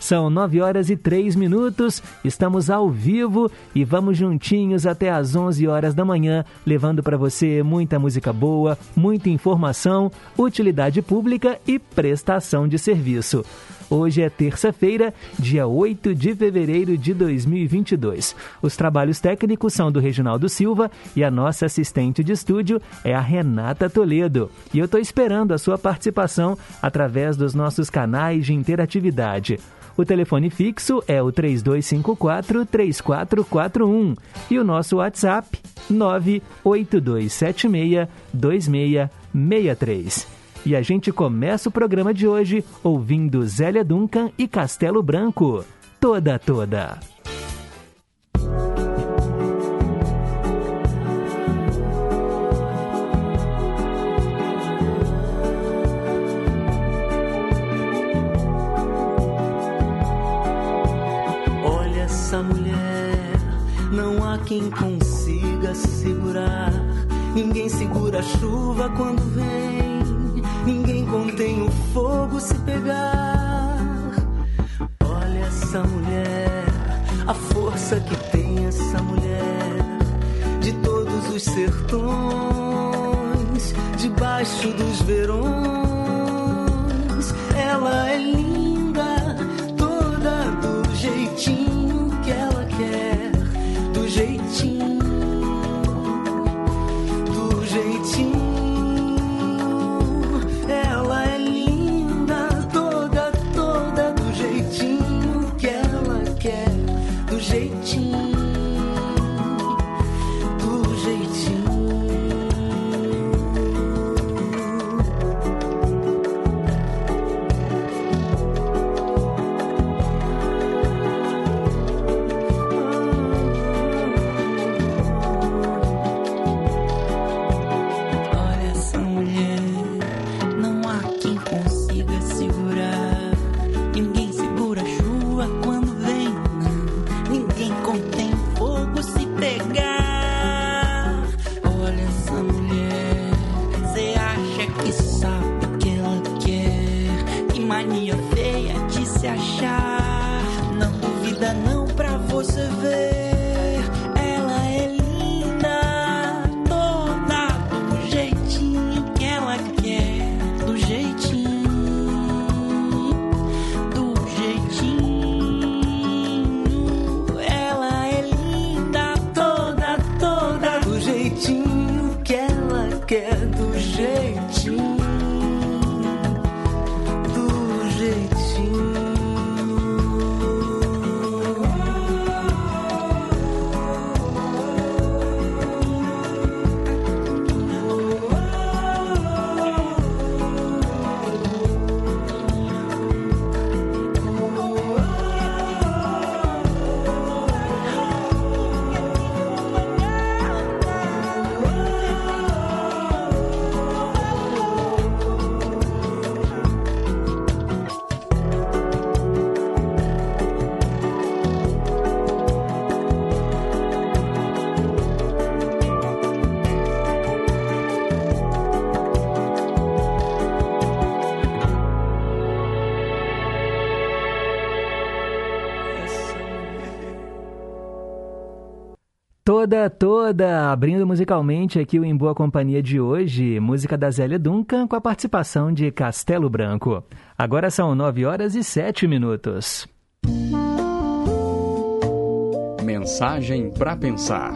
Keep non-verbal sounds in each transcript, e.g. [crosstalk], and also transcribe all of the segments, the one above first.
São 9 horas e 3 minutos, estamos ao vivo e vamos juntinhos até às 11 horas da manhã, levando para você muita música boa, muita informação, utilidade pública e prestação de serviço. Hoje é terça-feira, dia 8 de fevereiro de 2022. Os trabalhos técnicos são do Reginaldo Silva e a nossa assistente de estúdio é a Renata Toledo. E eu estou esperando a sua participação através dos nossos canais de interatividade. O telefone fixo é o 3254-3441 e o nosso WhatsApp 982762663. E a gente começa o programa de hoje ouvindo Zélia Duncan e Castelo Branco. Toda, toda. Quem consiga segurar. Ninguém segura a chuva quando vem, ninguém contém o fogo se pegar. Olha essa mulher, a força que tem essa mulher, de todos os sertões, debaixo dos verões. Ela é linda, do jeitinho, Não duvida não pra você ver. Ela é linda, toda do jeitinho que ela quer, do jeitinho, do jeitinho. Ela é linda, toda, toda do jeitinho que ela quer, do jeitinho, Toda, toda, abrindo musicalmente aqui o Em Boa Companhia de hoje, música da Zélia Duncan com a participação de Castelo Branco. Agora são 9 horas e 7 minutos. Mensagem para pensar.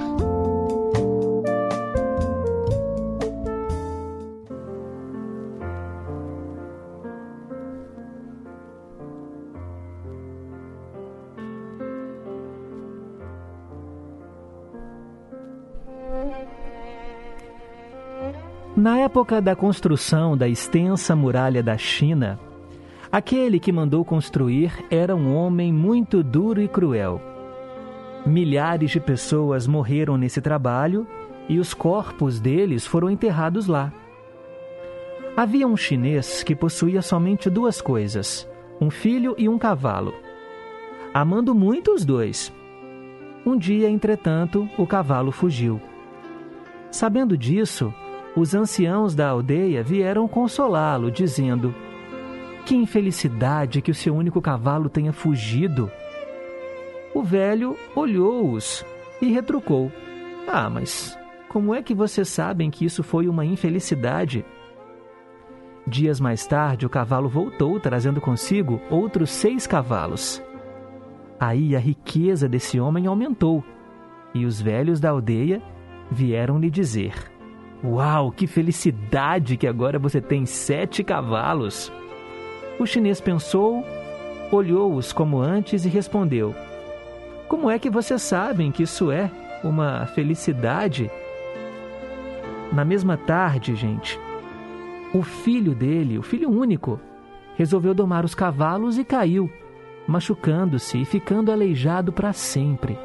Na época da construção da extensa muralha da China, aquele que mandou construir era um homem muito duro e cruel. Milhares de pessoas morreram nesse trabalho e os corpos deles foram enterrados lá. Havia um chinês que possuía somente duas coisas: um filho e um cavalo. Amando muito os dois. Um dia, entretanto, o cavalo fugiu. Sabendo disso, os anciãos da aldeia vieram consolá-lo, dizendo: Que infelicidade que o seu único cavalo tenha fugido! O velho olhou-os e retrucou: Ah, mas como é que vocês sabem que isso foi uma infelicidade? Dias mais tarde, o cavalo voltou, trazendo consigo outros seis cavalos. Aí a riqueza desse homem aumentou, e os velhos da aldeia vieram lhe dizer: Uau, que felicidade que agora você tem sete cavalos! O chinês pensou, olhou-os como antes e respondeu: Como é que vocês sabem que isso é uma felicidade? Na mesma tarde, gente, o filho dele, o filho único, resolveu domar os cavalos e caiu, machucando-se e ficando aleijado para sempre.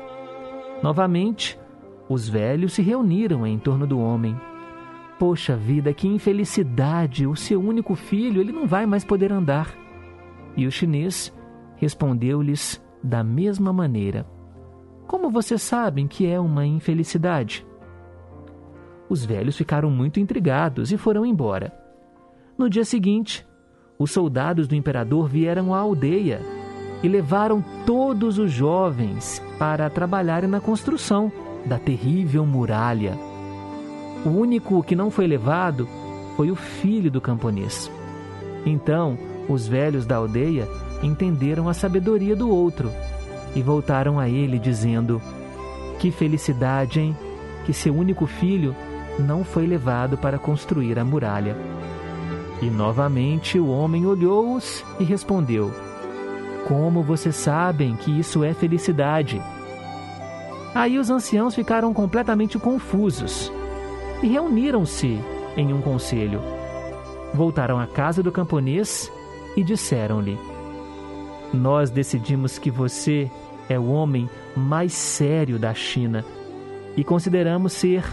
Novamente, os velhos se reuniram em torno do homem Poxa vida, que infelicidade! O seu único filho, ele não vai mais poder andar. E o chinês respondeu-lhes da mesma maneira: Como vocês sabem que é uma infelicidade? Os velhos ficaram muito intrigados e foram embora. No dia seguinte, os soldados do imperador vieram à aldeia e levaram todos os jovens para trabalharem na construção da terrível muralha. O único que não foi levado foi o filho do camponês. Então, os velhos da aldeia entenderam a sabedoria do outro e voltaram a ele, dizendo: Que felicidade, hein? Que seu único filho não foi levado para construir a muralha. E novamente o homem olhou-os e respondeu: Como vocês sabem que isso é felicidade? Aí os anciãos ficaram completamente confusos e reuniram-se em um conselho. Voltaram à casa do camponês e disseram-lhe: Nós decidimos que você é o homem mais sério da China e consideramos ser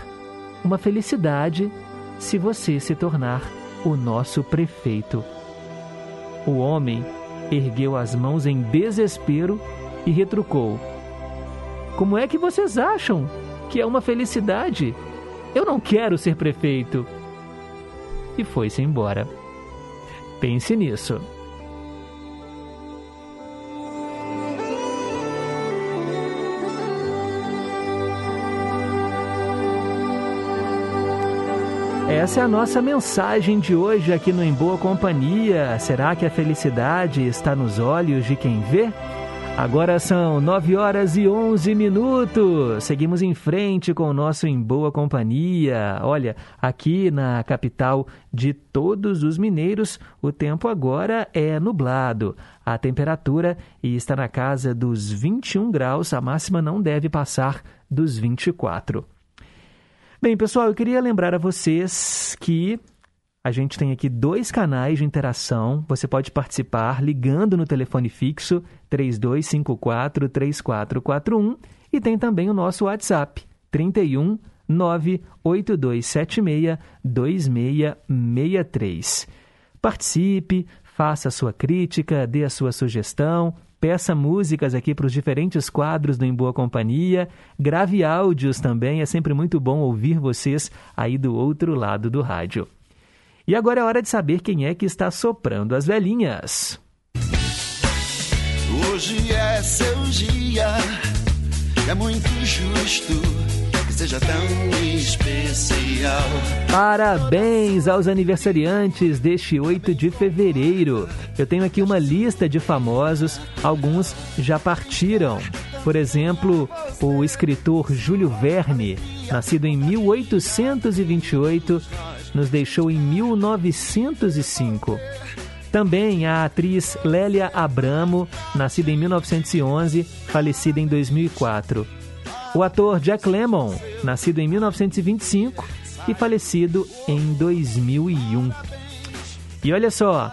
uma felicidade se você se tornar o nosso prefeito. O homem ergueu as mãos em desespero e retrucou: Como é que vocês acham que é uma felicidade eu não quero ser prefeito. E foi-se embora. Pense nisso. Essa é a nossa mensagem de hoje aqui no Em Boa Companhia. Será que a felicidade está nos olhos de quem vê? Agora são 9 horas e 11 minutos. Seguimos em frente com o nosso Em Boa Companhia. Olha, aqui na capital de todos os mineiros, o tempo agora é nublado. A temperatura está na casa dos 21 graus, a máxima não deve passar dos 24. Bem, pessoal, eu queria lembrar a vocês que a gente tem aqui dois canais de interação. Você pode participar ligando no telefone fixo 3254 3441 e tem também o nosso WhatsApp 31 98276 2663. Participe, faça a sua crítica, dê a sua sugestão, peça músicas aqui para os diferentes quadros do Em Boa Companhia, grave áudios também, é sempre muito bom ouvir vocês aí do outro lado do rádio. E agora é hora de saber quem é que está soprando as velhinhas. Hoje é seu dia, é muito justo que seja tão especial. Parabéns aos aniversariantes deste 8 de fevereiro. Eu tenho aqui uma lista de famosos, alguns já partiram. Por exemplo, o escritor Júlio Verne, nascido em 1828, nos deixou em 1905. Também a atriz Lélia Abramo, nascida em 1911, falecida em 2004. O ator Jack Lemmon, nascido em 1925 e falecido em 2001. E olha só,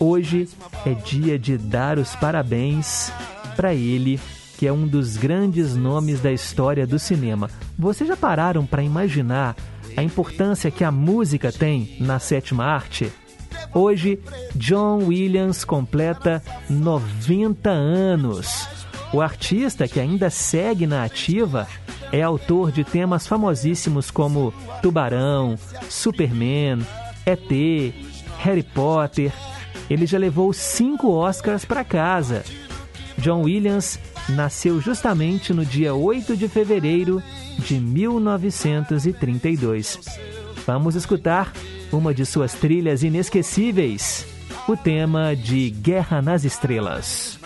hoje é dia de dar os parabéns para ele, que é um dos grandes nomes da história do cinema. Vocês já pararam para imaginar a importância que a música tem na sétima arte? Hoje, John Williams completa 90 anos. O artista, que ainda segue na ativa, é autor de temas famosíssimos como Tubarão, Superman, ET, Harry Potter. Ele já levou cinco Oscars para casa. John Williams nasceu justamente no dia 8 de fevereiro de 1932. Vamos escutar uma de suas trilhas inesquecíveis, o tema de Guerra nas Estrelas.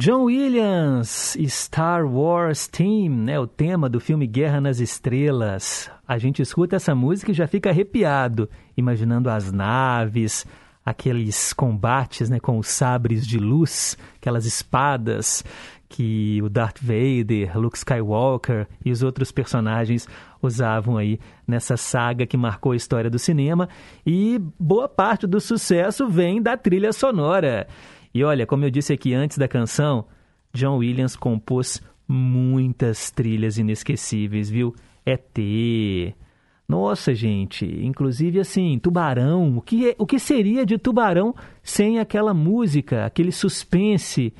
John Williams, Star Wars Theme, né, o tema do filme Guerra nas Estrelas. A gente escuta essa música e já fica arrepiado, imaginando as naves, aqueles combates né, com os sabres de luz, aquelas espadas que o Darth Vader, Luke Skywalker e os outros personagens usavam aí nessa saga que marcou a história do cinema. E boa parte do sucesso vem da trilha sonora. E olha, como eu disse aqui antes da canção, John Williams compôs muitas trilhas inesquecíveis, viu? ET. Nossa, gente, inclusive assim, Tubarão. O que, é, o que seria de Tubarão sem aquela música, aquele suspense?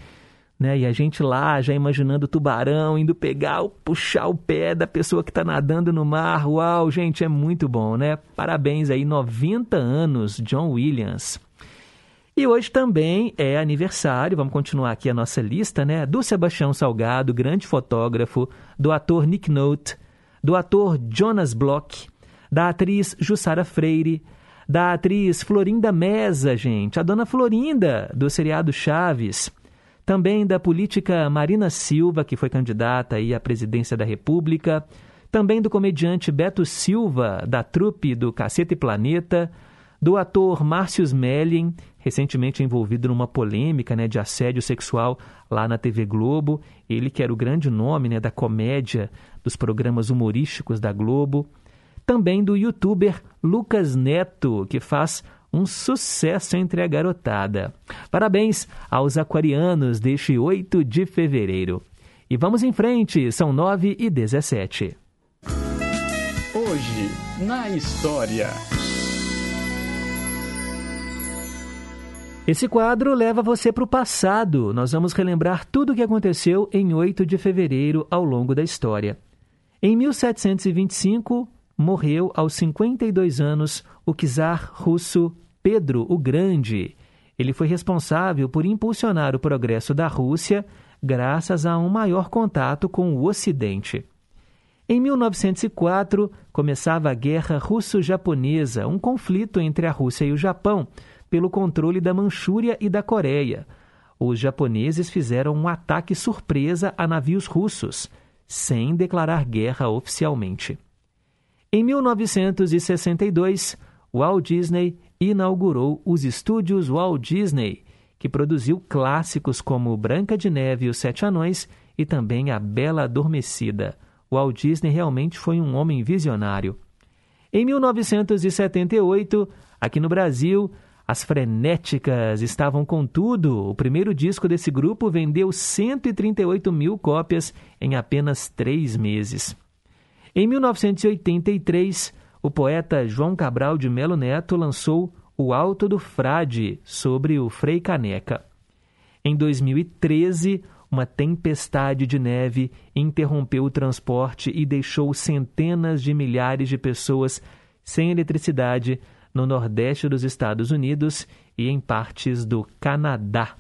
Né? E a gente lá já imaginando o tubarão indo pegar, puxar o pé da pessoa que está nadando no mar. Uau, gente, é muito bom, né? Parabéns aí, 90 anos, John Williams. E hoje também é aniversário, vamos continuar aqui a nossa lista, né? Do Sebastião Salgado, grande fotógrafo, do ator Nick Note, do ator Jonas Bloch, da atriz Jussara Freire, da atriz Florinda Mesa, gente, a dona Florinda, do seriado Chaves, também da política Marina Silva, que foi candidata aí à presidência da República, também do comediante Beto Silva, da trupe do Cacete Planeta, do ator Márcio Smelling, recentemente envolvido numa polêmica né, de assédio sexual lá na TV Globo. Ele que era o grande nome né, da comédia dos programas humorísticos da Globo. Também do youtuber Lucas Neto, que faz um sucesso entre a garotada. Parabéns aos aquarianos deste 8 de fevereiro. E vamos em frente, são 9 e 17. Hoje, na história. Esse quadro leva você para o passado. Nós vamos relembrar tudo o que aconteceu em 8 de fevereiro ao longo da história. Em 1725, morreu aos 52 anos o czar russo Pedro o Grande. Ele foi responsável por impulsionar o progresso da Rússia graças a um maior contato com o Ocidente. Em 1904, começava a Guerra Russo-Japonesa, um conflito entre a Rússia e o Japão, pelo controle da Manchúria e da Coreia. Os japoneses fizeram um ataque surpresa a navios russos, sem declarar guerra oficialmente. Em 1962, Walt Disney inaugurou os estúdios Walt Disney, que produziu clássicos como Branca de Neve e os Sete Anões e também A Bela Adormecida. Walt Disney realmente foi um homem visionário. Em 1978, aqui no Brasil, as Frenéticas estavam com tudo. O primeiro disco desse grupo vendeu 138 mil cópias em apenas três meses. Em 1983, o poeta João Cabral de Melo Neto lançou O Alto do Frade, sobre o Frei Caneca. Em 2013, uma tempestade de neve interrompeu o transporte e deixou centenas de milhares de pessoas sem eletricidade no nordeste dos Estados Unidos e em partes do Canadá.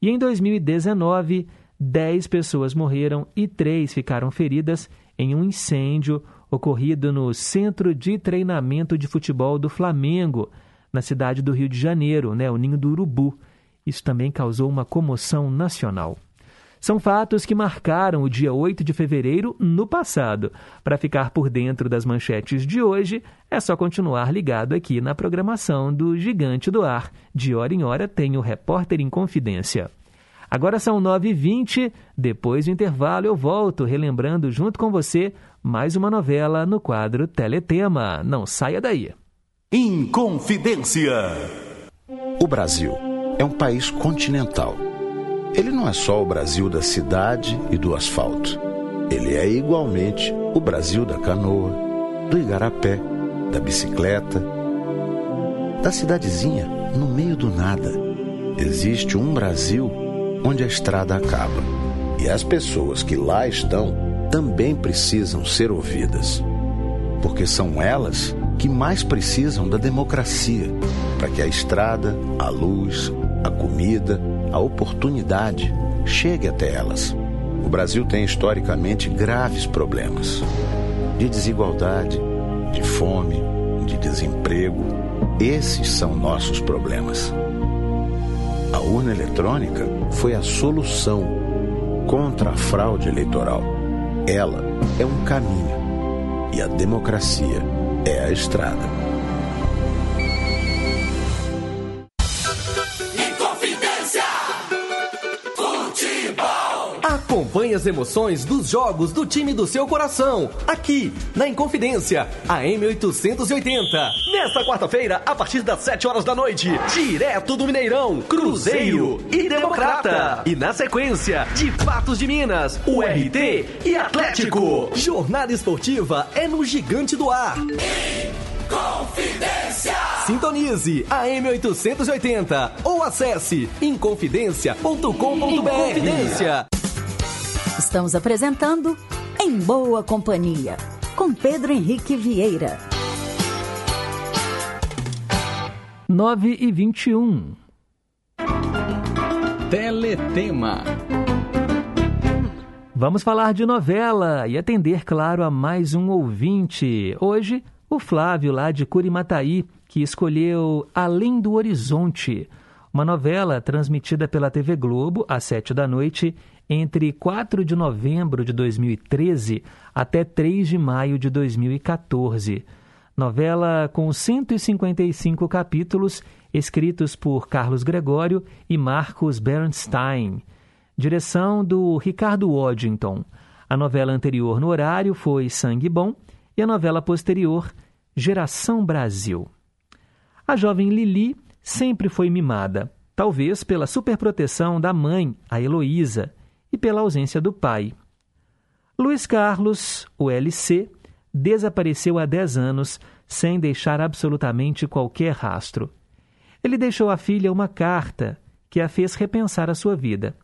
E em 2019, 10 pessoas morreram e 3 ficaram feridas em um incêndio ocorrido no Centro de Treinamento de Futebol do Flamengo, na cidade do Rio de Janeiro, né, o Ninho do Urubu. Isso também causou uma comoção nacional. São fatos que marcaram o dia 8 de fevereiro no passado. Para ficar por dentro das manchetes de hoje, é só continuar ligado aqui na programação do Gigante do Ar. De hora em hora tem o Repórter em Confidência. Agora são 9h20, depois do intervalo eu volto relembrando junto com você mais uma novela no quadro Teletema. Não saia daí. Inconfidência. O Brasil é um país continental ele não é só o Brasil da cidade e do asfalto. Ele é igualmente o Brasil da canoa, do igarapé, da bicicleta, da cidadezinha no meio do nada. Existe um Brasil onde a estrada acaba. E as pessoas que lá estão também precisam ser ouvidas. Porque são elas que mais precisam da democracia para que a estrada, a luz, a comida, a oportunidade chegue até elas. O Brasil tem historicamente graves problemas de desigualdade, de fome, de desemprego. Esses são nossos problemas. A urna eletrônica foi a solução contra a fraude eleitoral. Ela é um caminho e a democracia é a estrada. Acompanhe as emoções dos jogos do time do seu coração, aqui na Inconfidência, a M880. Nesta quarta-feira, a partir das 7 horas da noite, direto do Mineirão, Cruzeiro e Democrata. E na sequência, de Patos de Minas, o RT e Atlético. Jornada esportiva é no Gigante do Ar. Inconfidência! Sintonize a M880 ou acesse inconfidencia.com.br. Inconfidência. Estamos apresentando Em Boa Companhia, com Pedro Henrique Vieira. 9 e 21. Teletema. Vamos falar de novela e atender, claro, a mais um ouvinte. Hoje, o Flávio, lá de Curimataí, que escolheu Além do Horizonte, uma novela transmitida pela TV Globo às sete da noite entre 4 de novembro de 2013 até 3 de maio de 2014. Novela com 155 capítulos, escritos por Carlos Gregório e Marcos Bernstein. Direção do Ricardo Waddington. A novela anterior no horário foi Sangue Bom e a novela posterior, Geração Brasil. A jovem Lili sempre foi mimada, talvez pela superproteção da mãe, a Heloísa, e pela ausência do pai. Luiz Carlos, o LC, desapareceu há 10 anos sem deixar absolutamente qualquer rastro. Ele deixou à filha uma carta que a fez repensar a sua vida.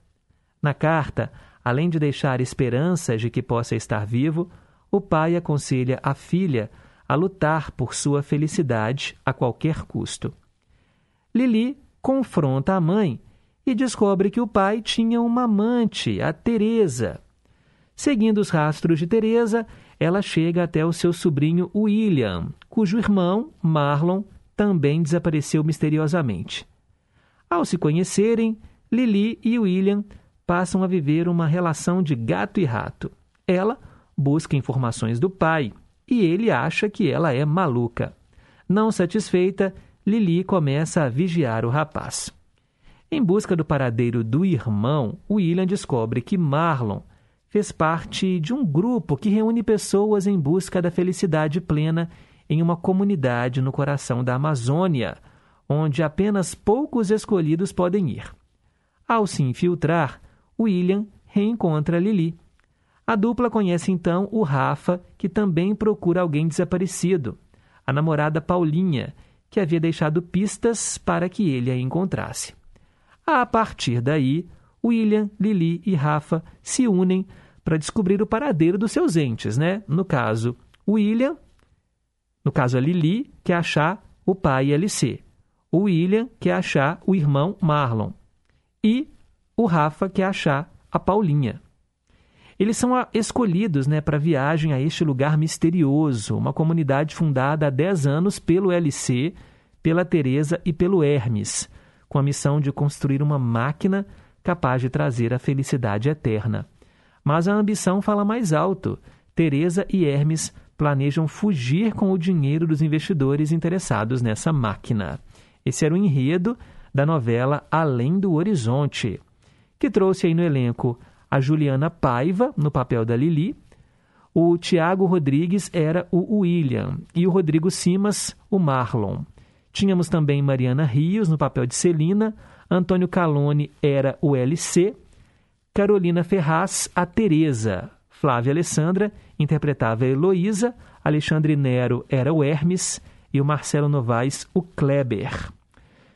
Na carta, além de deixar esperanças de que possa estar vivo, o pai aconselha a filha a lutar por sua felicidade a qualquer custo. Lili confronta a mãe e descobre que o pai tinha uma amante, a Teresa. Seguindo os rastros de Teresa, ela chega até o seu sobrinho William, cujo irmão, Marlon, também desapareceu misteriosamente. Ao se conhecerem, Lili e William passam a viver uma relação de gato e rato. Ela busca informações do pai e ele acha que ela é maluca. Não satisfeita, Lili começa a vigiar o rapaz. Em busca do paradeiro do irmão, William descobre que Marlon fez parte de um grupo que reúne pessoas em busca da felicidade plena em uma comunidade no coração da Amazônia, onde apenas poucos escolhidos podem ir. Ao se infiltrar, William reencontra Lili. A dupla conhece então o Rafa, que também procura alguém desaparecido, a namorada Paulinha, que havia deixado pistas para que ele a encontrasse. A partir daí, William, Lili e Rafa se unem para descobrir o paradeiro dos seus entes, né? No caso, William, no caso a Lili, quer achar o pai LC. O William quer achar o irmão Marlon. E o Rafa quer achar a Paulinha. Eles são escolhidos né, para viagem a este lugar misterioso, uma comunidade fundada há 10 anos pelo LC, pela Teresa e pelo Hermes, com a missão de construir uma máquina capaz de trazer a felicidade eterna. Mas a ambição fala mais alto. Teresa e Hermes planejam fugir com o dinheiro dos investidores interessados nessa máquina. Esse era o enredo da novela Além do Horizonte, que trouxe aí no elenco a Juliana Paiva, no papel da Lili, o Tiago Rodrigues era o William e o Rodrigo Simas, o Marlon. Tínhamos também Mariana Rios no papel de Celina, Antônio Calone era o LC, Carolina Ferraz, a Teresa, Flávia Alessandra interpretava a Heloísa, Alexandre Nero era o Hermes e o Marcelo Novaes o Kleber.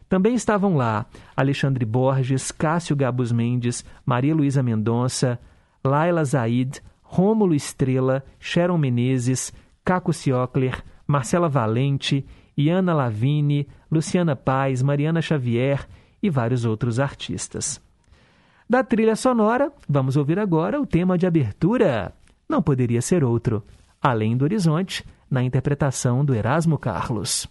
Também estavam lá Alexandre Borges, Cássio Gabus Mendes, Maria Luísa Mendonça, Laila Zaid, Rômulo Estrela, Sharon Menezes, Caco Ciocler, Marcela Valente, Iana Lavini, Luciana Paz, Mariana Xavier e vários outros artistas. Da trilha sonora, vamos ouvir agora o tema de abertura. Não poderia ser outro. Além do Horizonte, na interpretação do Erasmo Carlos.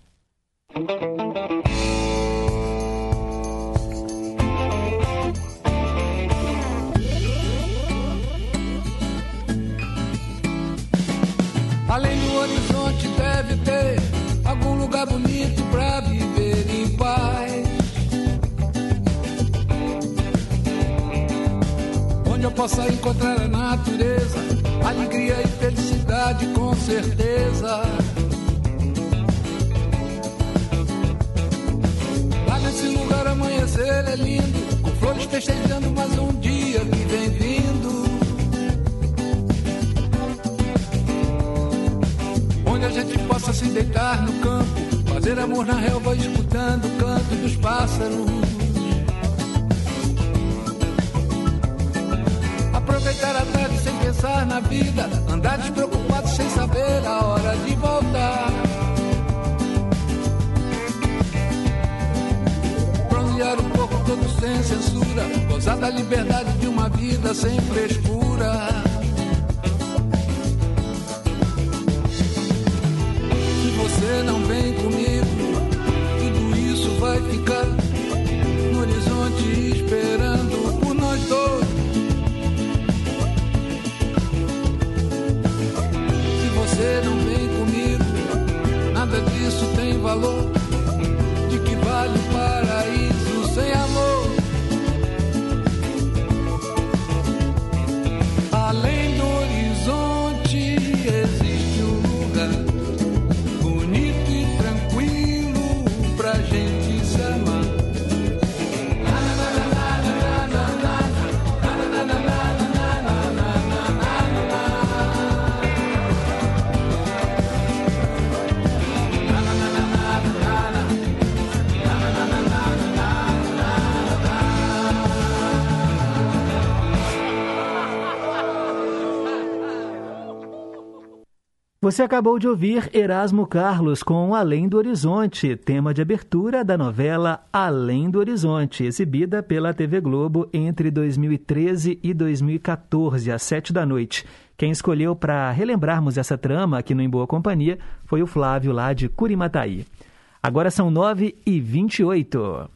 Lugar bonito pra viver em paz. Onde eu possa encontrar a natureza, alegria e felicidade com certeza. Lá nesse lugar amanhecer é lindo, com flores festejando mais um dia que vem vindo. Onde a gente possa se deitar no campo, fazer amor na relva, escutando o canto dos pássaros. Aproveitar a tarde sem pensar na vida, andar despreocupado sem saber a hora de voltar. Bronzear um pouco todo sem censura, gozar da liberdade de uma vida sem frescura. Você não vem comigo, tudo isso vai ficar no horizonte esperando por nós dois. Se você não vem comigo, nada disso tem valor. De que vale o paraíso sem amor? Você acabou de ouvir Erasmo Carlos com Além do Horizonte, tema de abertura da novela Além do Horizonte, exibida pela TV Globo entre 2013 e 2014, às sete da noite. Quem escolheu para relembrarmos essa trama aqui no Em Boa Companhia foi o Flávio, lá de Curimataí. Agora são nove e vinte e oito.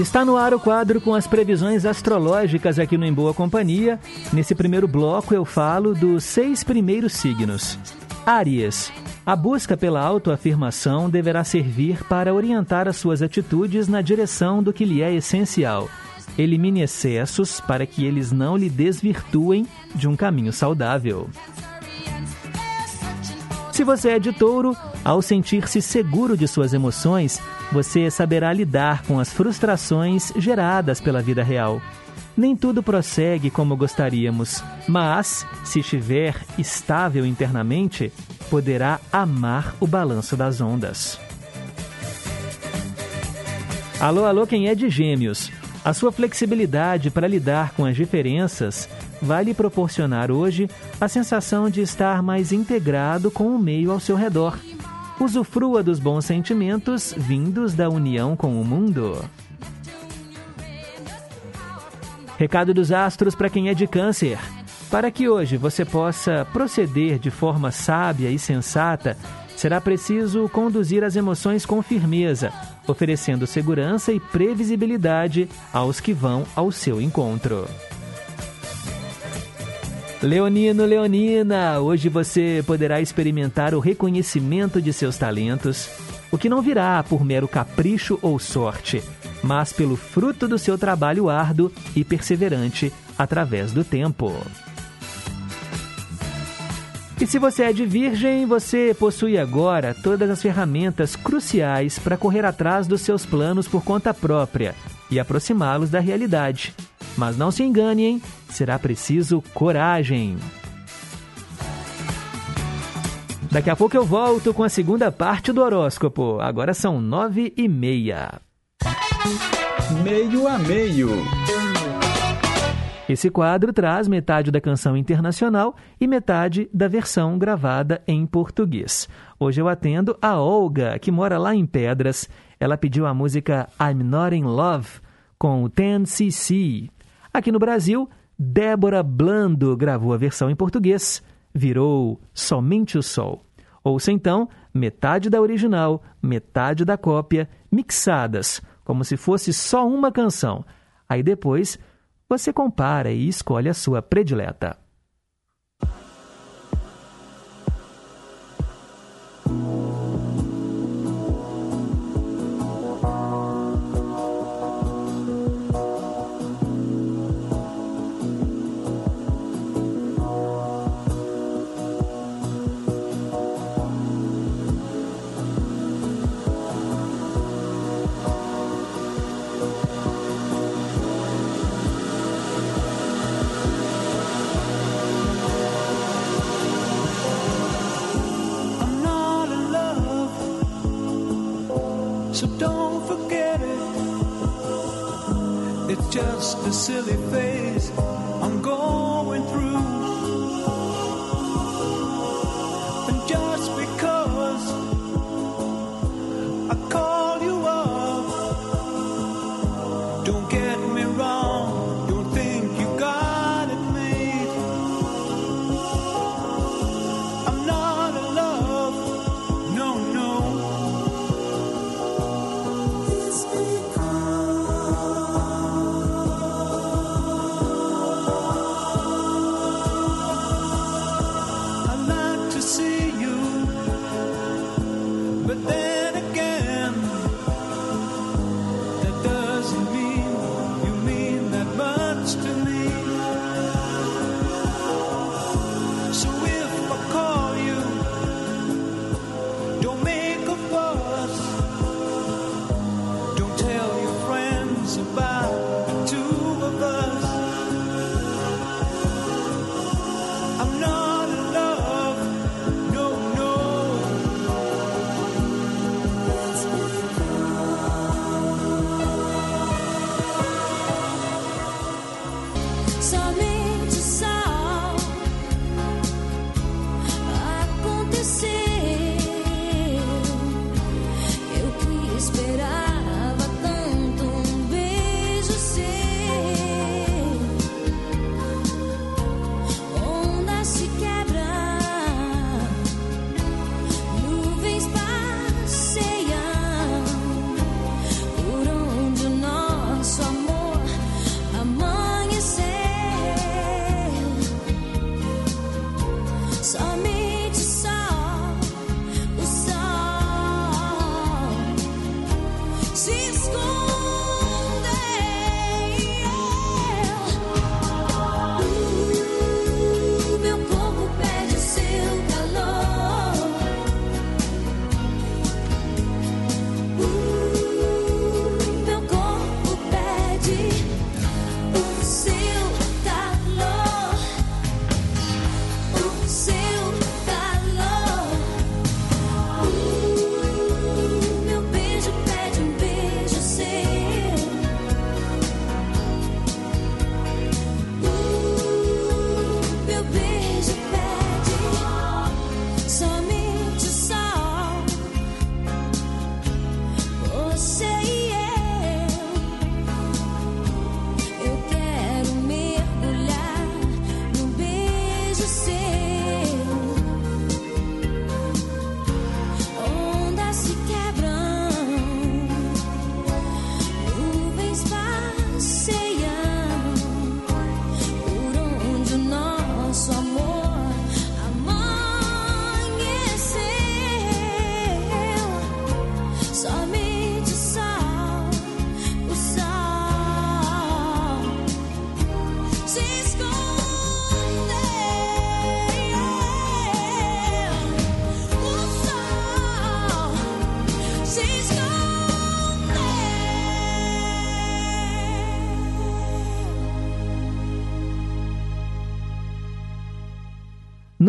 Está no ar o quadro com as previsões astrológicas aqui no Em Boa Companhia. Nesse primeiro bloco eu falo dos seis primeiros signos. Áries. A busca pela autoafirmação deverá servir para orientar as suas atitudes na direção do que lhe é essencial. Elimine excessos para que eles não lhe desvirtuem de um caminho saudável. Se você é de touro, ao sentir-se seguro de suas emoções, você saberá lidar com as frustrações geradas pela vida real. Nem tudo prossegue como gostaríamos, mas, se estiver estável internamente, poderá amar o balanço das ondas. Alô, alô, quem é de Gêmeos? A sua flexibilidade para lidar com as diferenças vai lhe proporcionar hoje a sensação de estar mais integrado com o meio ao seu redor usufrua dos bons sentimentos vindos da união com o mundo. Recado dos astros para quem é de Câncer. Para que hoje você possa proceder de forma sábia e sensata, será preciso conduzir as emoções com firmeza, oferecendo segurança e previsibilidade aos que vão ao seu encontro. Leonino, Leonina, hoje você poderá experimentar o reconhecimento de seus talentos, o que não virá por mero capricho ou sorte, mas pelo fruto do seu trabalho árduo e perseverante através do tempo. E se você é de Virgem, você possui agora todas as ferramentas cruciais para correr atrás dos seus planos por conta própria e aproximá-los da realidade. Mas não se engane, hein? Será preciso coragem. Daqui a pouco eu volto com a segunda parte do horóscopo. Agora são nove e meia. Meio a meio. Esse quadro traz metade da canção internacional e metade da versão gravada em português. Hoje eu atendo a Olga, que mora lá em Pedras. Ela pediu a música I'm Not in Love com o 10cc. Aqui no Brasil, Débora Blando gravou a versão em português, virou Somente o Sol. Ouça então metade da original, metade da cópia, mixadas, como se fosse só uma canção. Aí depois você compara e escolhe a sua predileta.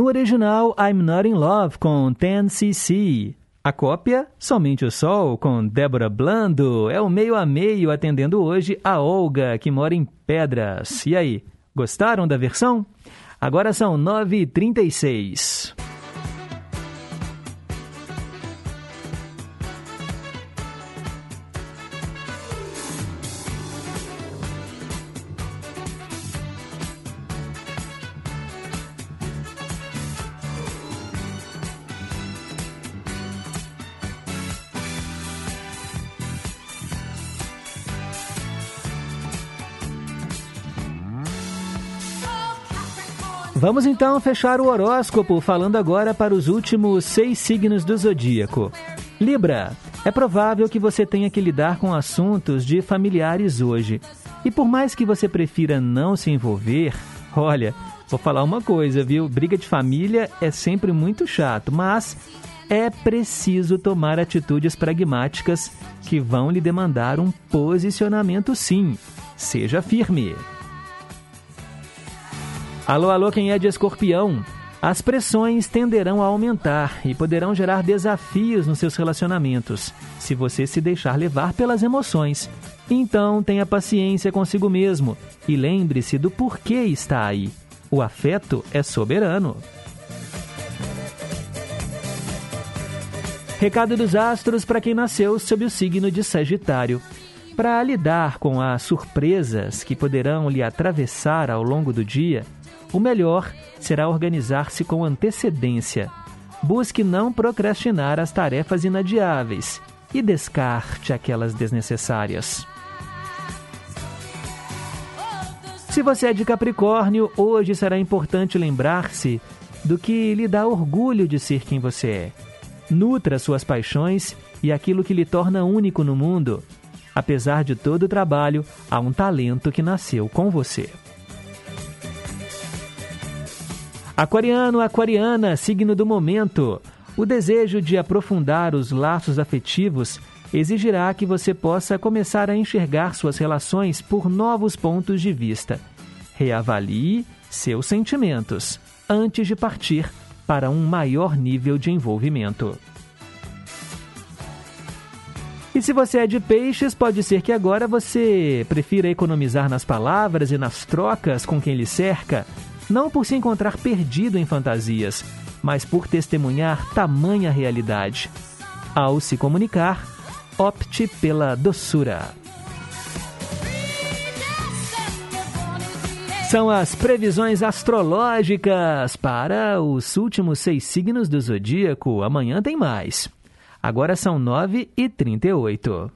No original, I'm Not in Love com 10cc. A cópia, Somente o Sol, com Débora Blando, é o meio a meio atendendo hoje a Olga, que mora em Pedras. E aí, gostaram da versão? Agora são 9h36. Vamos então fechar o horóscopo falando agora para os últimos seis signos do zodíaco. Libra, é provável que você tenha que lidar com assuntos de familiares hoje. E por mais que você prefira não se envolver, olha, vou falar uma coisa, viu? Briga de família é sempre muito chato, mas é preciso tomar atitudes pragmáticas que vão lhe demandar um posicionamento sim. Seja firme. Alô, alô, quem é de escorpião? As pressões tenderão a aumentar e poderão gerar desafios nos seus relacionamentos, se você se deixar levar pelas emoções. Então, tenha paciência consigo mesmo e lembre-se do porquê está aí. O afeto é soberano. Recado dos astros para quem nasceu sob o signo de Sagitário. Para lidar com as surpresas que poderão lhe atravessar ao longo do dia, o melhor será organizar-se com antecedência. Busque não procrastinar as tarefas inadiáveis e descarte aquelas desnecessárias. Se você é de Capricórnio, hoje será importante lembrar-se do que lhe dá orgulho de ser quem você é. Nutra suas paixões e aquilo que lhe torna único no mundo. Apesar de todo o trabalho, há um talento que nasceu com você. Aquariano, aquariana, signo do momento. O desejo de aprofundar os laços afetivos exigirá que você possa começar a enxergar suas relações por novos pontos de vista. Reavalie seus sentimentos antes de partir para um maior nível de envolvimento. E se você é de peixes, pode ser que agora você prefira economizar nas palavras e nas trocas com quem lhe cerca não por se encontrar perdido em fantasias, mas por testemunhar tamanha realidade. Ao se comunicar, opte pela doçura. São as previsões astrológicas para os últimos seis signos do zodíaco. Amanhã tem mais. Agora são 9 e 38.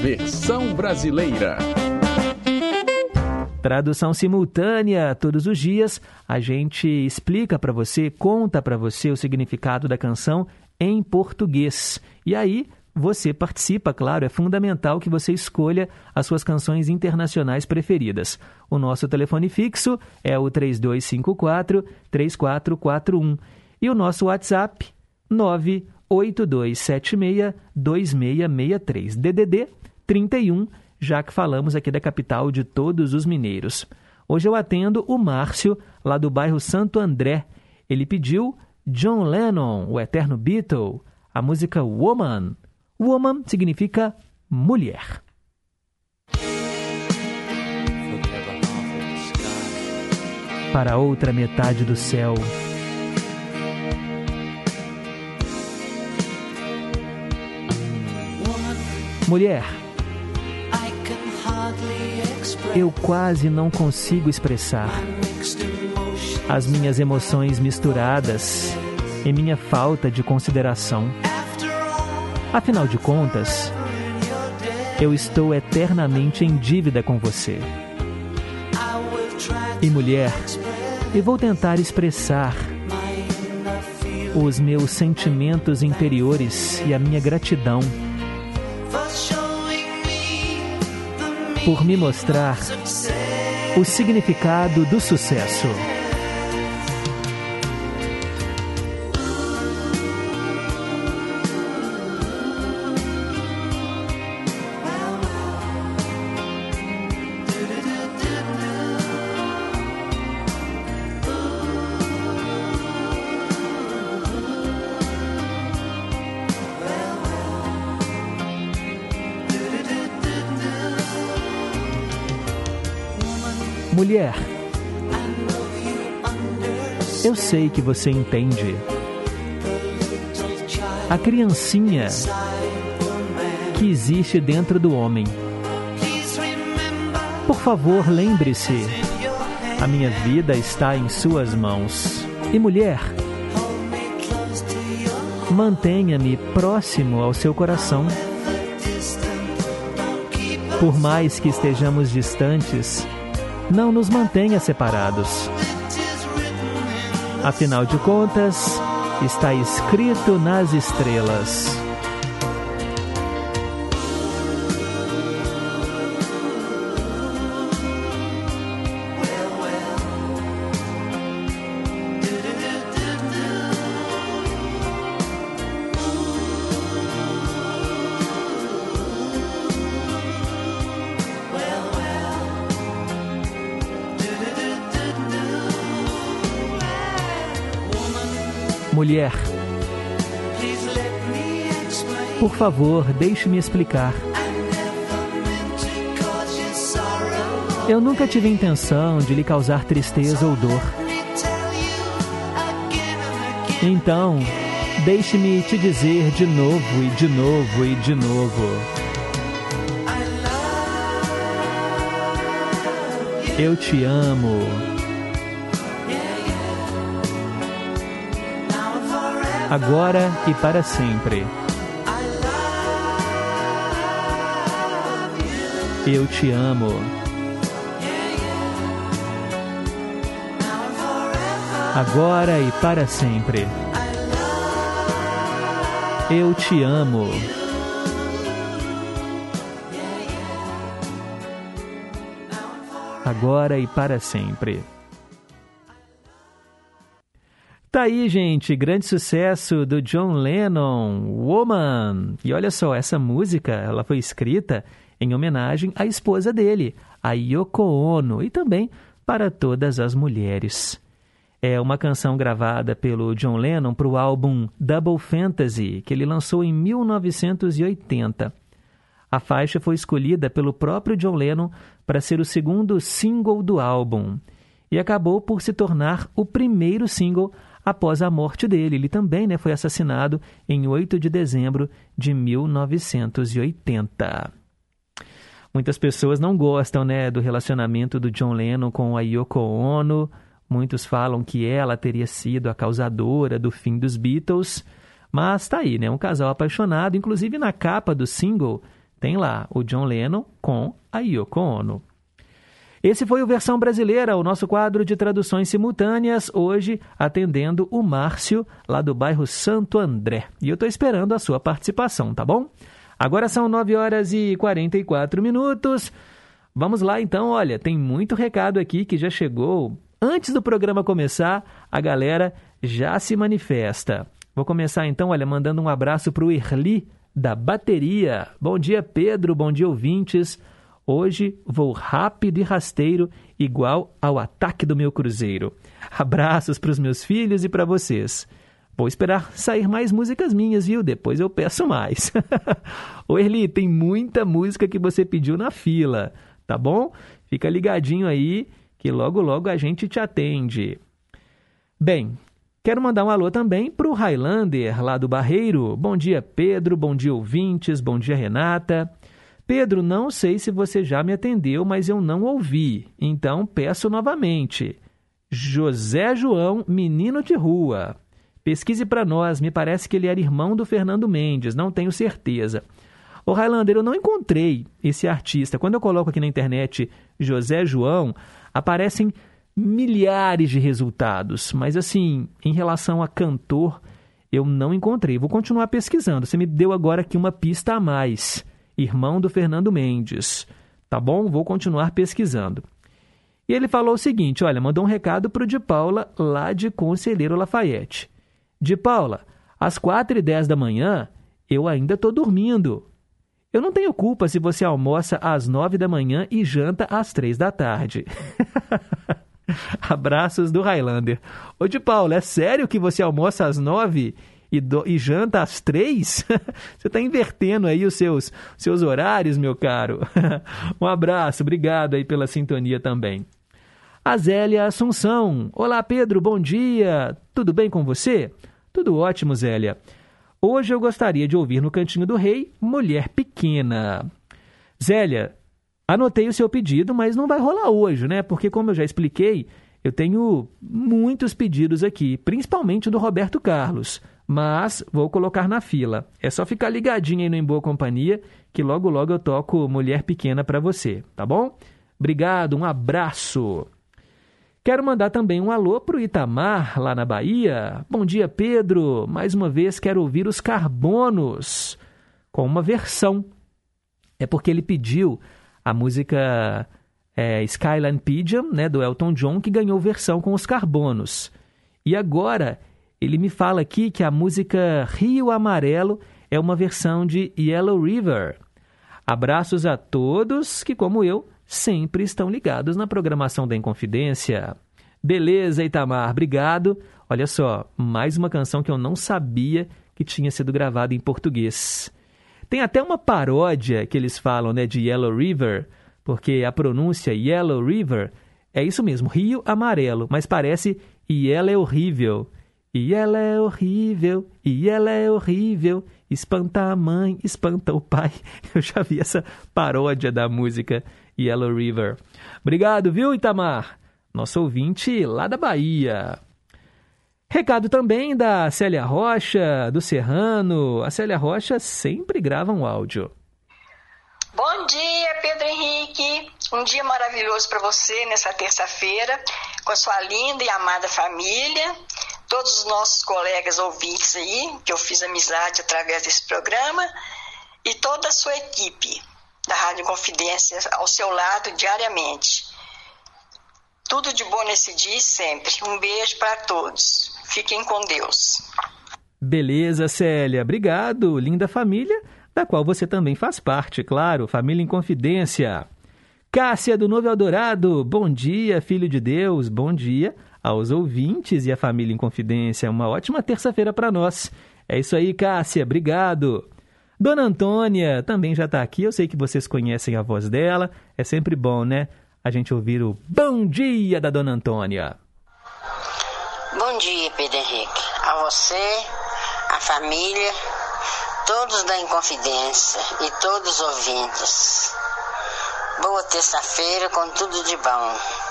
Versão brasileira. Tradução simultânea, todos os dias a gente explica para você, conta para você o significado da canção em português. E aí você participa, claro, é fundamental que você escolha as suas canções internacionais preferidas. O nosso telefone fixo é o 3254 3441 e o nosso WhatsApp 98276 2663 DDD 31 já que falamos aqui da capital de todos os mineiros. Hoje eu atendo o Márcio, lá do bairro Santo André. Ele pediu John Lennon, o eterno Beatle, a música Woman. Woman significa mulher. Para outra metade do céu. Mulher eu quase não consigo expressar as minhas emoções misturadas e minha falta de consideração. Afinal de contas, eu estou eternamente em dívida com você. E mulher, eu vou tentar expressar os meus sentimentos interiores e a minha gratidão por me mostrar o significado do sucesso. Eu sei que você entende. A criancinha que existe dentro do homem. Por favor, lembre-se: a minha vida está em suas mãos. E mulher, mantenha-me próximo ao seu coração. Por mais que estejamos distantes, não nos mantenha separados. Afinal de contas, está escrito nas estrelas. Mulher, por favor, deixe-me explicar. Eu nunca tive intenção de lhe causar tristeza ou dor. Então, deixe-me te dizer de novo e de novo e de novo. Eu te amo. Agora e para sempre. Eu te amo. Agora e para sempre. Eu te amo. Agora e para sempre. Aí, gente, grande sucesso do John Lennon, Woman. E olha só, essa música, ela foi escrita em homenagem à esposa dele, a Yoko Ono, e também para todas as mulheres. É uma canção gravada pelo John Lennon para o álbum Double Fantasy, que ele lançou em 1980. A faixa foi escolhida pelo próprio John Lennon para ser o segundo single do álbum e acabou por se tornar o primeiro single após a morte dele. Ele também né, foi assassinado em 8 de dezembro de 1980. Muitas pessoas não gostam né, do relacionamento do John Lennon com a Yoko Ono. Muitos falam que ela teria sido a causadora do fim dos Beatles. Mas tá aí, né? Um casal apaixonado. Inclusive na capa do single tem lá o John Lennon com a Yoko Ono. Esse foi o Versão Brasileira, o nosso quadro de traduções simultâneas, hoje atendendo o Márcio, lá do bairro Santo André. E eu estou esperando a sua participação, tá bom? Agora são 9 horas e 44 minutos. Vamos lá então, olha, tem muito recado aqui que já chegou. Antes do programa começar, a galera já se manifesta. Vou começar então, olha, mandando um abraço para o Erli da bateria. Bom dia, Pedro. Bom dia, ouvintes. Hoje vou rápido e rasteiro, igual ao ataque do meu cruzeiro. Abraços para os meus filhos e para vocês. Vou esperar sair mais músicas minhas, viu? Depois eu peço mais. [laughs] Ô Erli, tem muita música que você pediu na fila, tá bom? Fica ligadinho aí que logo logo a gente te atende. Bem, quero mandar um alô também para o Highlander, lá do Barreiro. Bom dia, Pedro. Bom dia, ouvintes. Bom dia, Renata. Pedro, não sei se você já me atendeu, mas eu não ouvi. Então peço novamente. José João, menino de rua. Pesquise para nós, me parece que ele era irmão do Fernando Mendes, não tenho certeza. O Highlander, eu não encontrei esse artista. Quando eu coloco aqui na internet José João, aparecem milhares de resultados, mas assim, em relação a cantor, eu não encontrei. Vou continuar pesquisando. Você me deu agora aqui uma pista a mais irmão do Fernando Mendes. Tá bom? Vou continuar pesquisando. E ele falou o seguinte: olha, mandou um recado para o de Paula, lá de Conselheiro Lafayette. De Paula, às quatro e dez da manhã, eu ainda estou dormindo. Eu não tenho culpa se você almoça às nove da manhã e janta às três da tarde. [laughs] Abraços do Highlander. Ô de Paula, é sério que você almoça às nove e, do, e janta às três? [laughs] Você está invertendo aí os seus, seus horários, meu caro. [laughs] um abraço, obrigado aí pela sintonia também. A Zélia Assunção. Olá, Pedro, bom dia. Tudo bem com você? Tudo ótimo, Zélia. Hoje eu gostaria de ouvir no Cantinho do Rei Mulher Pequena. Zélia, anotei o seu pedido, mas não vai rolar hoje, né? Porque, como eu já expliquei, eu tenho muitos pedidos aqui, principalmente do Roberto Carlos. Mas vou colocar na fila. É só ficar ligadinho aí no Em Boa Companhia, que logo logo eu toco Mulher Pequena para você, tá bom? Obrigado, um abraço. Quero mandar também um alô para o Itamar, lá na Bahia. Bom dia, Pedro. Mais uma vez quero ouvir os Carbonos com uma versão. É porque ele pediu a música é, Skyline Pigeon, né, do Elton John, que ganhou versão com os Carbonos. E agora ele me fala aqui que a música Rio Amarelo é uma versão de Yellow River. Abraços a todos que, como eu, sempre estão ligados na programação da Inconfidência. Beleza, Itamar, obrigado. Olha só, mais uma canção que eu não sabia que tinha sido gravada em português. Tem até uma paródia que eles falam né, de Yellow River, porque a pronúncia Yellow River é isso mesmo, Rio Amarelo, mas parece ela é horrível. E ela é horrível, e ela é horrível, espanta a mãe, espanta o pai. [laughs] Eu já vi essa paródia da música Yellow River. Obrigado, viu, Itamar? Nosso ouvinte lá da Bahia. Recado também da Célia Rocha, do Serrano. A Célia Rocha sempre grava um áudio. Bom dia, Pedro Henrique. Um dia maravilhoso para você nessa terça-feira, com a sua linda e amada família, todos os nossos colegas ouvintes aí, que eu fiz amizade através desse programa, e toda a sua equipe da Rádio Confidência ao seu lado diariamente. Tudo de bom nesse dia e sempre. Um beijo para todos. Fiquem com Deus. Beleza, Célia. Obrigado, linda família, da qual você também faz parte, claro. Família em Confidência. Cássia do Novo Eldorado, bom dia, filho de Deus, bom dia aos ouvintes e à família em Confidência. Uma ótima terça-feira para nós. É isso aí, Cássia, obrigado. Dona Antônia também já está aqui. Eu sei que vocês conhecem a voz dela. É sempre bom, né? A gente ouvir o bom dia da Dona Antônia. Bom dia, Pedro Henrique. A você, a família, todos da Inconfidência e todos os ouvintes. Boa terça-feira com tudo de bom.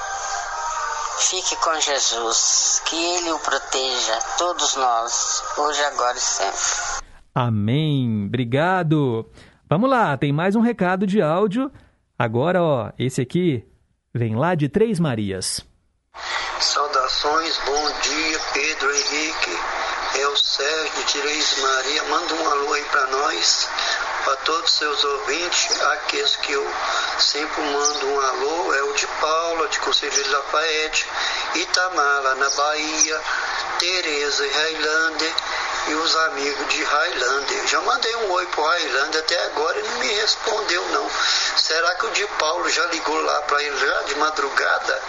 Fique com Jesus, que Ele o proteja, todos nós, hoje, agora e sempre. Amém. Obrigado. Vamos lá, tem mais um recado de áudio. Agora, ó, esse aqui vem lá de Três Marias. Saudações, bom dia, Pedro Henrique. É o Sérgio de Três Maria. Manda um alô aí para nós, para todos os seus ouvintes. Aqueles que eu sempre mando um alô é o de Paula, de Conselheiro Lafayette, Itamar, na Bahia, Tereza e Highlander e os amigos de Highlander. Já mandei um oi pro Highlander até agora ele não me respondeu não. Será que o de Paulo já ligou lá para ele já de madrugada?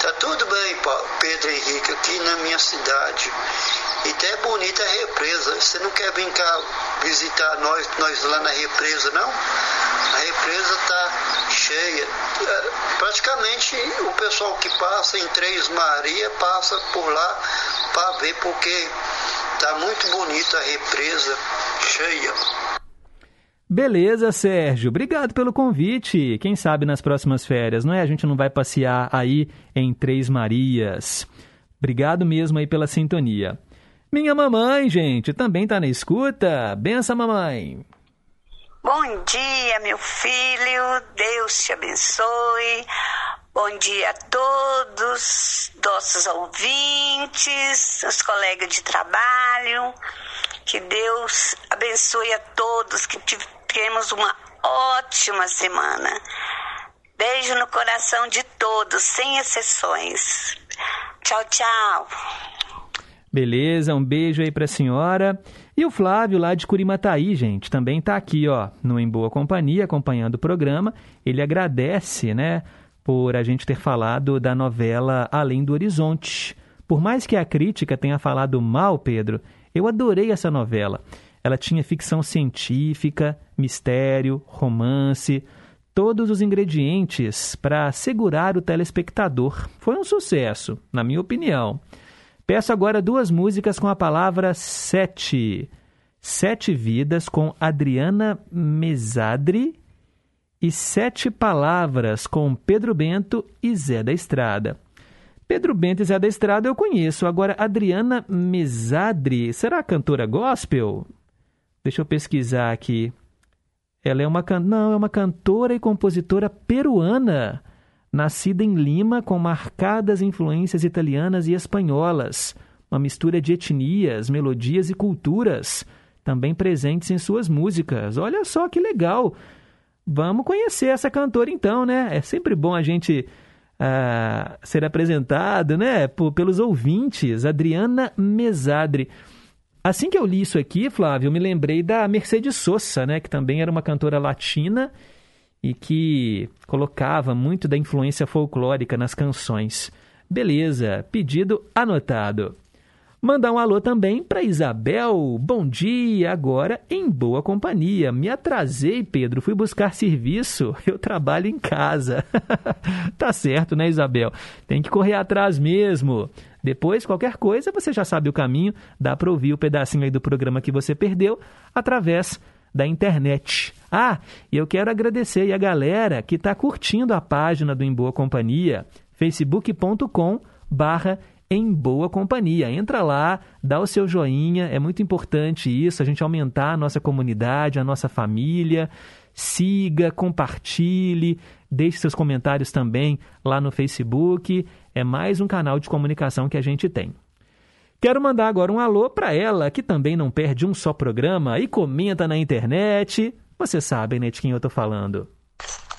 Tá tudo bem, Pedro Henrique, aqui na minha cidade. E até é bonita a represa. Você não quer vir cá visitar nós, nós lá na represa, não? A represa tá cheia. É, praticamente o pessoal que passa em Três Maria passa por lá para ver porque Tá muito bonita a represa, cheia. Beleza, Sérgio. Obrigado pelo convite. Quem sabe nas próximas férias, não é? A gente não vai passear aí em Três Marias. Obrigado mesmo aí pela sintonia. Minha mamãe, gente, também tá na escuta. Benção, mamãe. Bom dia, meu filho. Deus te abençoe. Bom dia a todos, nossos ouvintes, os colegas de trabalho. Que Deus abençoe a todos, que tenhamos uma ótima semana. Beijo no coração de todos, sem exceções. Tchau, tchau. Beleza, um beijo aí para a senhora. E o Flávio, lá de Curimataí, gente, também está aqui, ó, no Em Boa Companhia, acompanhando o programa. Ele agradece, né, por a gente ter falado da novela Além do Horizonte. Por mais que a crítica tenha falado mal, Pedro, eu adorei essa novela. Ela tinha ficção científica, mistério, romance, todos os ingredientes para segurar o telespectador. Foi um sucesso, na minha opinião. Peço agora duas músicas com a palavra sete. Sete Vidas com Adriana Mesadri e Sete Palavras com Pedro Bento e Zé da Estrada. Pedro Bento e Zé da Estrada eu conheço. Agora, Adriana Mesadri, será cantora gospel? Deixa eu pesquisar aqui. Ela é uma can... não, é uma cantora e compositora peruana, nascida em Lima com marcadas influências italianas e espanholas, uma mistura de etnias, melodias e culturas, também presentes em suas músicas. Olha só que legal. Vamos conhecer essa cantora então, né? É sempre bom a gente uh, ser apresentado, né, por, pelos ouvintes. Adriana Mesadri. Assim que eu li isso aqui, Flávio, eu me lembrei da Mercedes Sosa, né, que também era uma cantora latina e que colocava muito da influência folclórica nas canções. Beleza, pedido anotado. Mandar um alô também para Isabel. Bom dia, agora em boa companhia. Me atrasei, Pedro, fui buscar serviço. [laughs] Eu trabalho em casa. [laughs] tá certo, né, Isabel? Tem que correr atrás mesmo. Depois, qualquer coisa, você já sabe o caminho, dá para ouvir o pedacinho aí do programa que você perdeu através da internet. Ah, e eu quero agradecer a galera que está curtindo a página do Em Boa Companhia, facebook.com barra em boa companhia. Entra lá, dá o seu joinha, é muito importante isso, a gente aumentar a nossa comunidade, a nossa família. Siga, compartilhe, deixe seus comentários também lá no Facebook. É mais um canal de comunicação que a gente tem. Quero mandar agora um alô para ela, que também não perde um só programa e comenta na internet. Você sabe, né, de quem eu estou falando.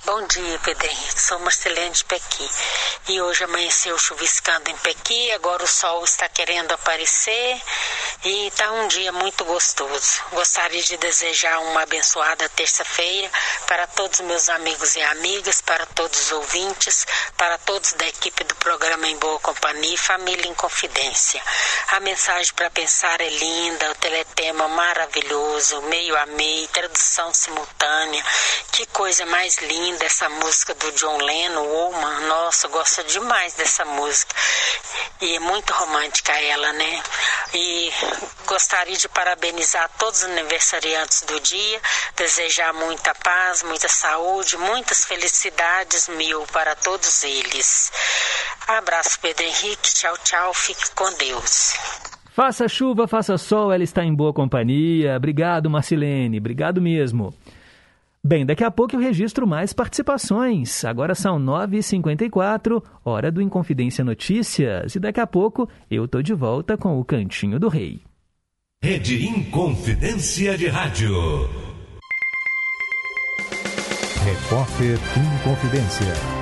Bom dia, Pedro Henrique. Sou Marcelene de Pequi. E hoje amanheceu chuviscando em Pequi, agora o sol está querendo aparecer e está um dia muito gostoso. Gostaria de desejar uma abençoada terça-feira para todos meus amigos e amigas, para todos os ouvintes, para todos da equipe do programa Em Boa Companhia e Família em Confidência. A mensagem para pensar é linda, o teletema maravilhoso, meio a meio, tradução simultânea. Que coisa mais linda linda essa música do John Lennon, Woman. Nossa, gosto demais dessa música. E é muito romântica ela, né? E gostaria de parabenizar todos os aniversariantes do dia, desejar muita paz, muita saúde, muitas felicidades mil para todos eles. Abraço, Pedro Henrique. Tchau, tchau. Fique com Deus. Faça chuva, faça sol, ela está em boa companhia. Obrigado, Marcilene. Obrigado mesmo. Bem, daqui a pouco eu registro mais participações. Agora são 9h54, hora do Inconfidência Notícias. E daqui a pouco eu tô de volta com o Cantinho do Rei. Rede Inconfidência de Rádio. Repórter Inconfidência.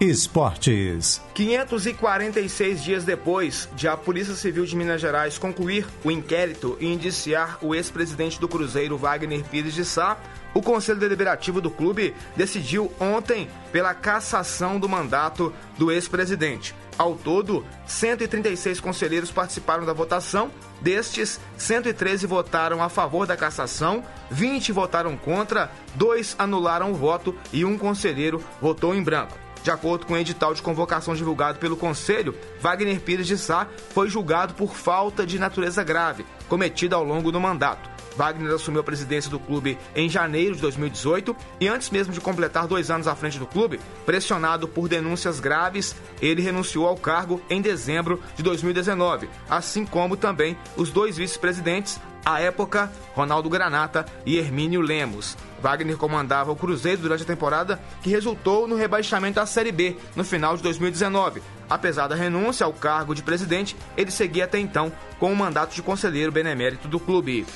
Esportes. 546 dias depois de a Polícia Civil de Minas Gerais concluir o inquérito e indiciar o ex-presidente do Cruzeiro, Wagner Pires de Sá, o Conselho Deliberativo do clube decidiu ontem pela cassação do mandato do ex-presidente. Ao todo, 136 conselheiros participaram da votação. Destes, 113 votaram a favor da cassação, 20 votaram contra, dois anularam o voto e um conselheiro votou em branco. De acordo com o edital de convocação divulgado pelo Conselho, Wagner Pires de Sá foi julgado por falta de natureza grave cometida ao longo do mandato. Wagner assumiu a presidência do clube em janeiro de 2018 e antes mesmo de completar dois anos à frente do clube, pressionado por denúncias graves, ele renunciou ao cargo em dezembro de 2019, assim como também os dois vice-presidentes, à época, Ronaldo Granata e Hermínio Lemos. Wagner comandava o Cruzeiro durante a temporada que resultou no rebaixamento à Série B no final de 2019. Apesar da renúncia ao cargo de presidente, ele seguia até então com o mandato de conselheiro benemérito do clube.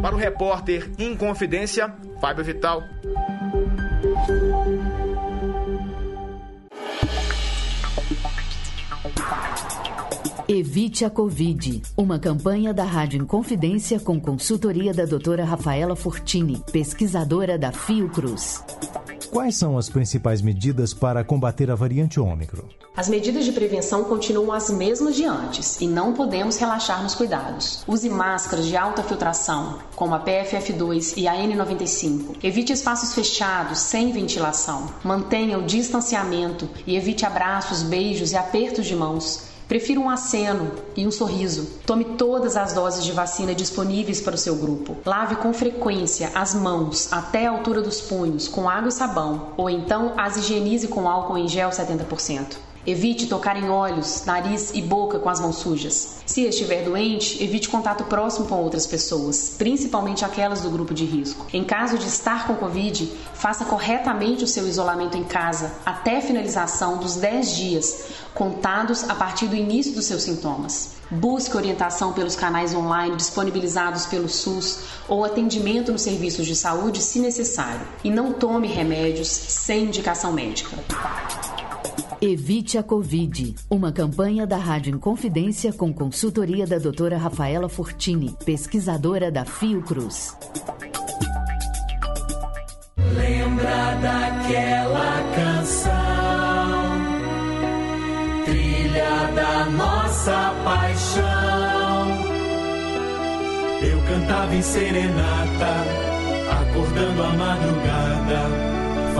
Para o repórter Inconfidência, Fábio Vital. Evite a Covid. Uma campanha da Rádio Inconfidência com consultoria da doutora Rafaela Fortini, pesquisadora da Fiocruz. Quais são as principais medidas para combater a variante Ômicron? As medidas de prevenção continuam as mesmas de antes e não podemos relaxar nos cuidados. Use máscaras de alta filtração, como a PFF2 e a N95. Evite espaços fechados, sem ventilação. Mantenha o distanciamento e evite abraços, beijos e apertos de mãos. Prefira um aceno e um sorriso. Tome todas as doses de vacina disponíveis para o seu grupo. Lave com frequência as mãos até a altura dos punhos com água e sabão, ou então as higienize com álcool em gel 70%. Evite tocar em olhos, nariz e boca com as mãos sujas. Se estiver doente, evite contato próximo com outras pessoas, principalmente aquelas do grupo de risco. Em caso de estar com Covid, faça corretamente o seu isolamento em casa até a finalização dos 10 dias, contados a partir do início dos seus sintomas. Busque orientação pelos canais online disponibilizados pelo SUS ou atendimento nos serviços de saúde se necessário. E não tome remédios sem indicação médica. Evite a Covid. Uma campanha da Rádio Inconfidência com consultoria da doutora Rafaela Fortini, pesquisadora da Fiocruz. Lembra daquela canção, trilha da nossa paixão. Eu cantava em serenata, acordando a madrugada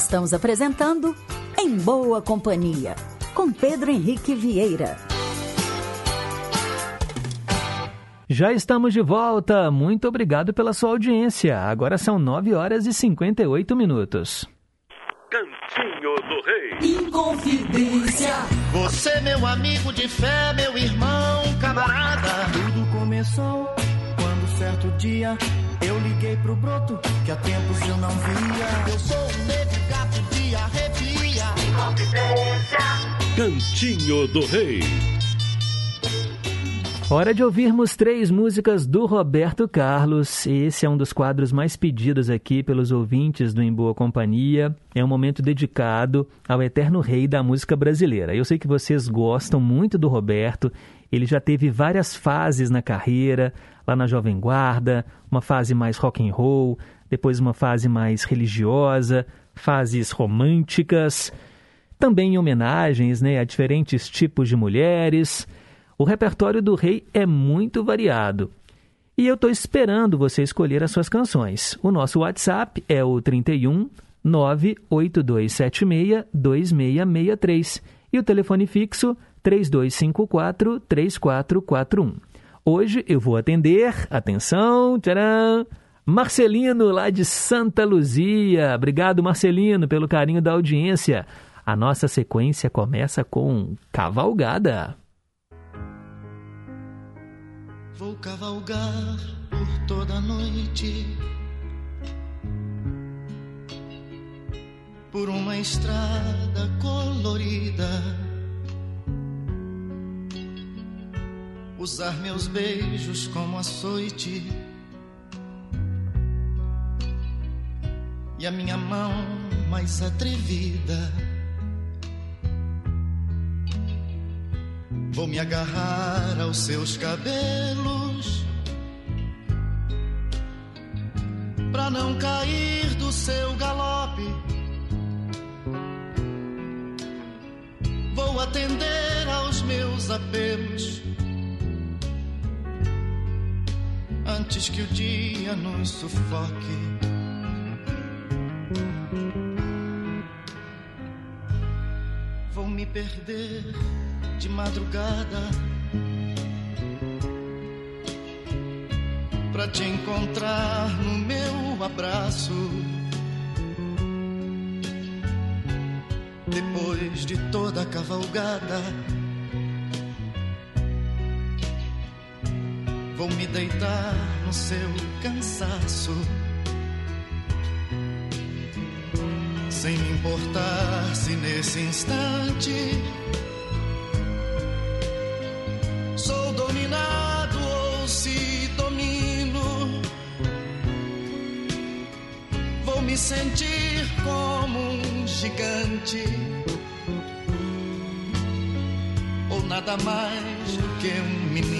Estamos apresentando Em Boa Companhia, com Pedro Henrique Vieira. Já estamos de volta. Muito obrigado pela sua audiência. Agora são 9 horas e 58 minutos. Cantinho do Rei. Inconfidência. Você, meu amigo de fé, meu irmão, camarada. Tudo começou quando certo dia eu liguei pro broto que há tempos eu não via. Eu sou um negro gato de arrepia. Cantinho do Rei. Hora de ouvirmos três músicas do Roberto Carlos. Esse é um dos quadros mais pedidos aqui pelos ouvintes do Em Boa Companhia. É um momento dedicado ao eterno rei da música brasileira. Eu sei que vocês gostam muito do Roberto. Ele já teve várias fases na carreira, lá na Jovem Guarda, uma fase mais rock and roll, depois uma fase mais religiosa, fases românticas, também homenagens né, a diferentes tipos de mulheres. O repertório do rei é muito variado. E eu estou esperando você escolher as suas canções. O nosso WhatsApp é o 31 98276 2663 e o telefone fixo 3254 3441. Hoje eu vou atender, atenção, tcharam, Marcelino lá de Santa Luzia. Obrigado, Marcelino, pelo carinho da audiência. A nossa sequência começa com Cavalgada. Vou cavalgar por toda a noite por uma estrada colorida. Usar meus beijos como açoite e a minha mão mais atrevida. Vou me agarrar aos seus cabelos pra não cair do seu galope. Vou atender aos meus apelos antes que o dia nos sufoque. Vou me perder de madrugada pra te encontrar no meu abraço. Depois de toda a cavalgada, vou me deitar no seu cansaço. sem me importar se nesse instante sou dominado ou se domino. Vou me sentir como um gigante ou nada mais do que um menino.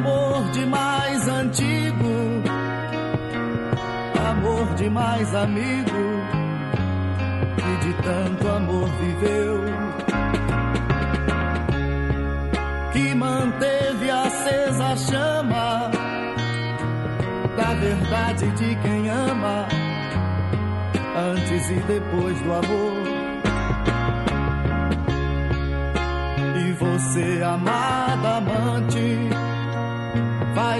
Amor de mais antigo, amor de mais amigo, que de tanto amor viveu, que manteve acesa a chama da verdade de quem ama, antes e depois do amor. Você, amada amante,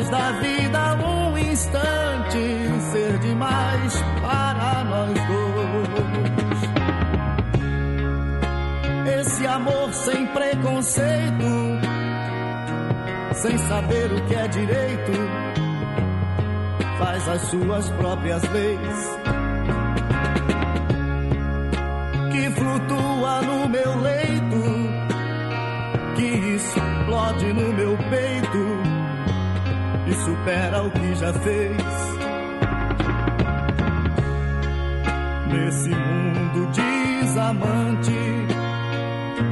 faz da vida um instante ser demais para nós dois. Esse amor sem preconceito, sem saber o que é direito, faz as suas próprias leis. Que flutua no meu leito supera o que já fez. Nesse mundo desamante,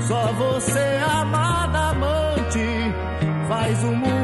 só você, amada amante, faz o mundo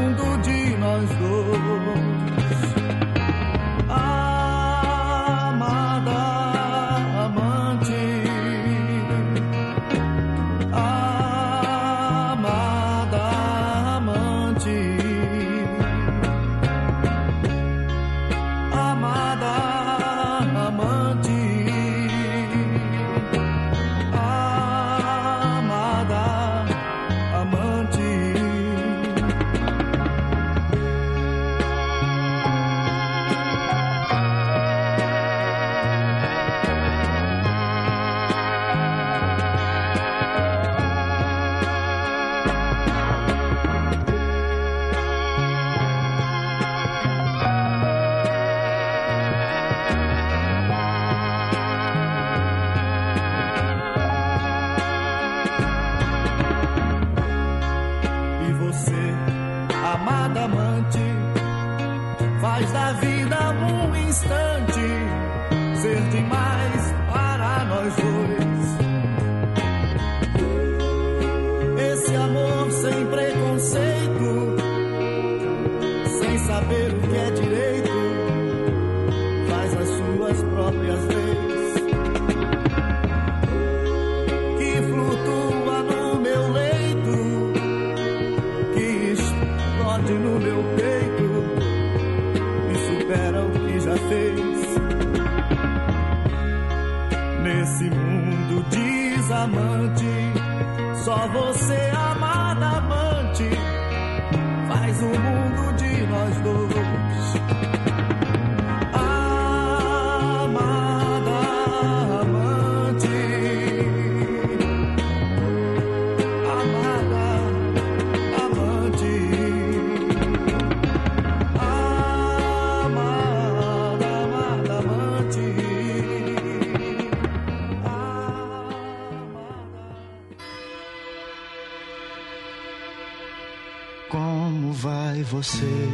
Como vai você?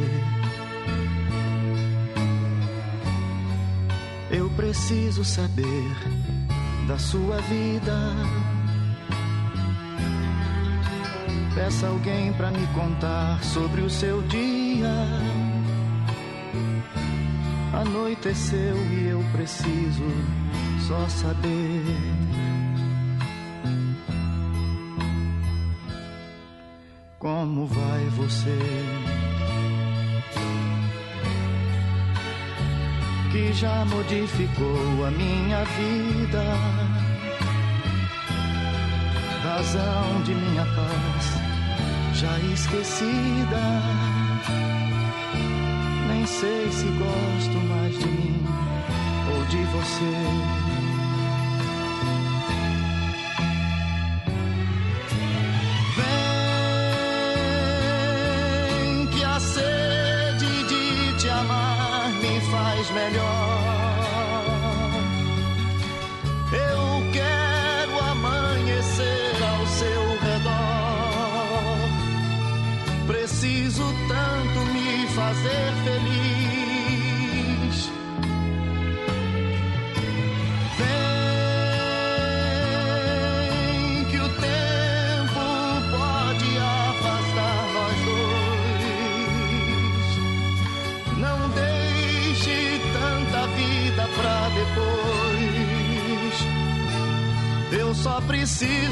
Eu preciso saber da sua vida. Peça alguém pra me contar sobre o seu dia. Anoiteceu e eu preciso só saber. Já modificou a minha vida, razão de minha paz já esquecida. Nem sei se gosto mais de mim ou de você. Vem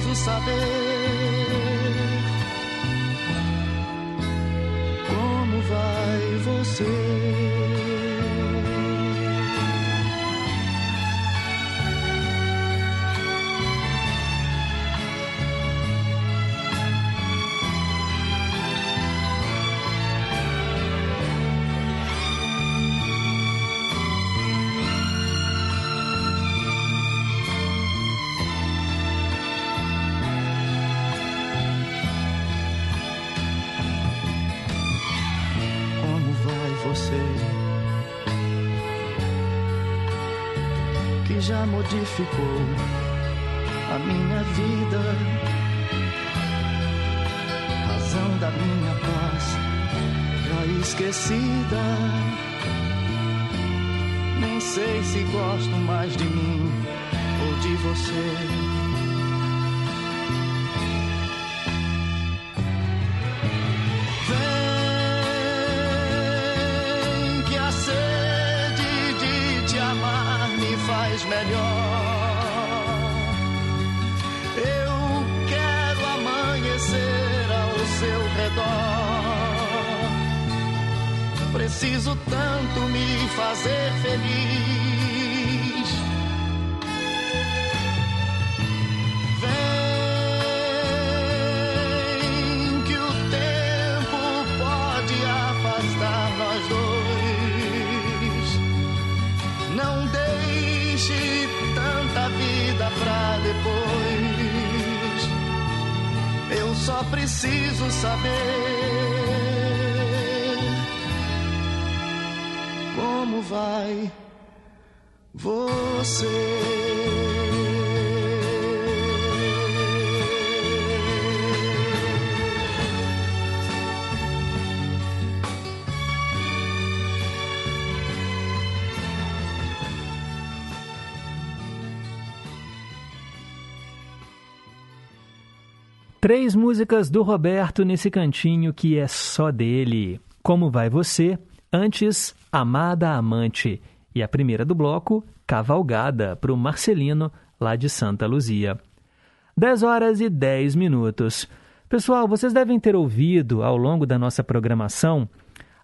preciso saber modificou a minha vida, razão da minha paz já esquecida. Nem sei se gosto mais de mim ou de você. Preciso saber como vai você. Três músicas do Roberto nesse cantinho que é só dele. Como vai você? Antes, Amada Amante. E a primeira do bloco, Cavalgada, para o Marcelino, lá de Santa Luzia. 10 horas e 10 minutos. Pessoal, vocês devem ter ouvido ao longo da nossa programação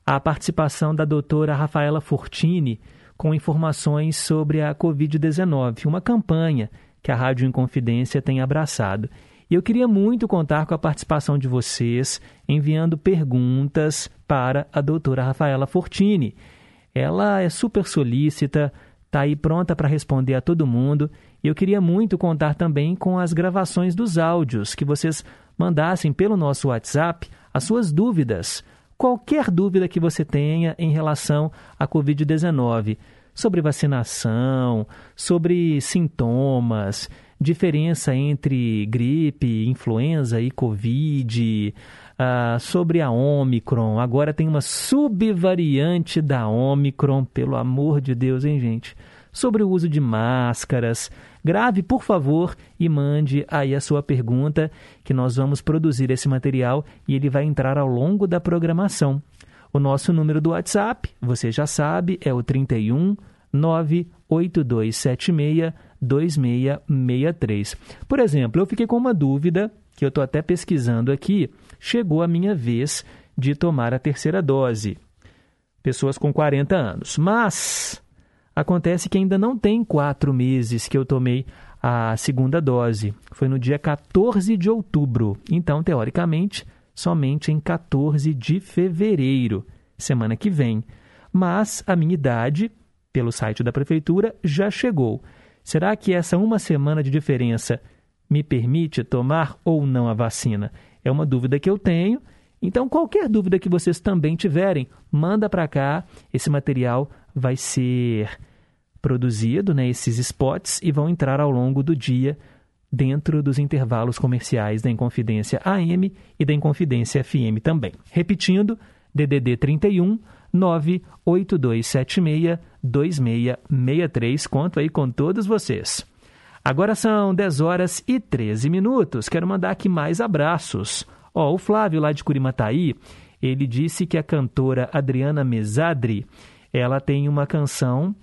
a participação da doutora Rafaela Fortini com informações sobre a Covid-19, uma campanha que a Rádio Inconfidência tem abraçado. E eu queria muito contar com a participação de vocês, enviando perguntas para a doutora Rafaela Fortini. Ela é super solícita, está aí pronta para responder a todo mundo. E eu queria muito contar também com as gravações dos áudios, que vocês mandassem pelo nosso WhatsApp as suas dúvidas. Qualquer dúvida que você tenha em relação à Covid-19, sobre vacinação, sobre sintomas, diferença entre gripe, influenza e Covid, uh, sobre a Omicron. Agora tem uma subvariante da Omicron, pelo amor de Deus, hein, gente? Sobre o uso de máscaras. Grave, por favor, e mande aí a sua pergunta, que nós vamos produzir esse material e ele vai entrar ao longo da programação. O nosso número do WhatsApp, você já sabe, é o 31 98276 2663. Por exemplo, eu fiquei com uma dúvida que eu estou até pesquisando aqui. Chegou a minha vez de tomar a terceira dose. Pessoas com 40 anos. Mas acontece que ainda não tem quatro meses que eu tomei a segunda dose. Foi no dia 14 de outubro. Então, teoricamente, somente em 14 de fevereiro, semana que vem. Mas a minha idade, pelo site da prefeitura, já chegou. Será que essa uma semana de diferença me permite tomar ou não a vacina? É uma dúvida que eu tenho. Então, qualquer dúvida que vocês também tiverem, manda para cá. Esse material vai ser produzido, né, esses spots, e vão entrar ao longo do dia dentro dos intervalos comerciais da Inconfidência AM e da Inconfidência FM também. Repetindo, DDD 31 98276 2663. Conto aí com todos vocês. Agora são 10 horas e 13 minutos. Quero mandar aqui mais abraços. Ó, o Flávio lá de Curimataí, ele disse que a cantora Adriana Mesadri, ela tem uma canção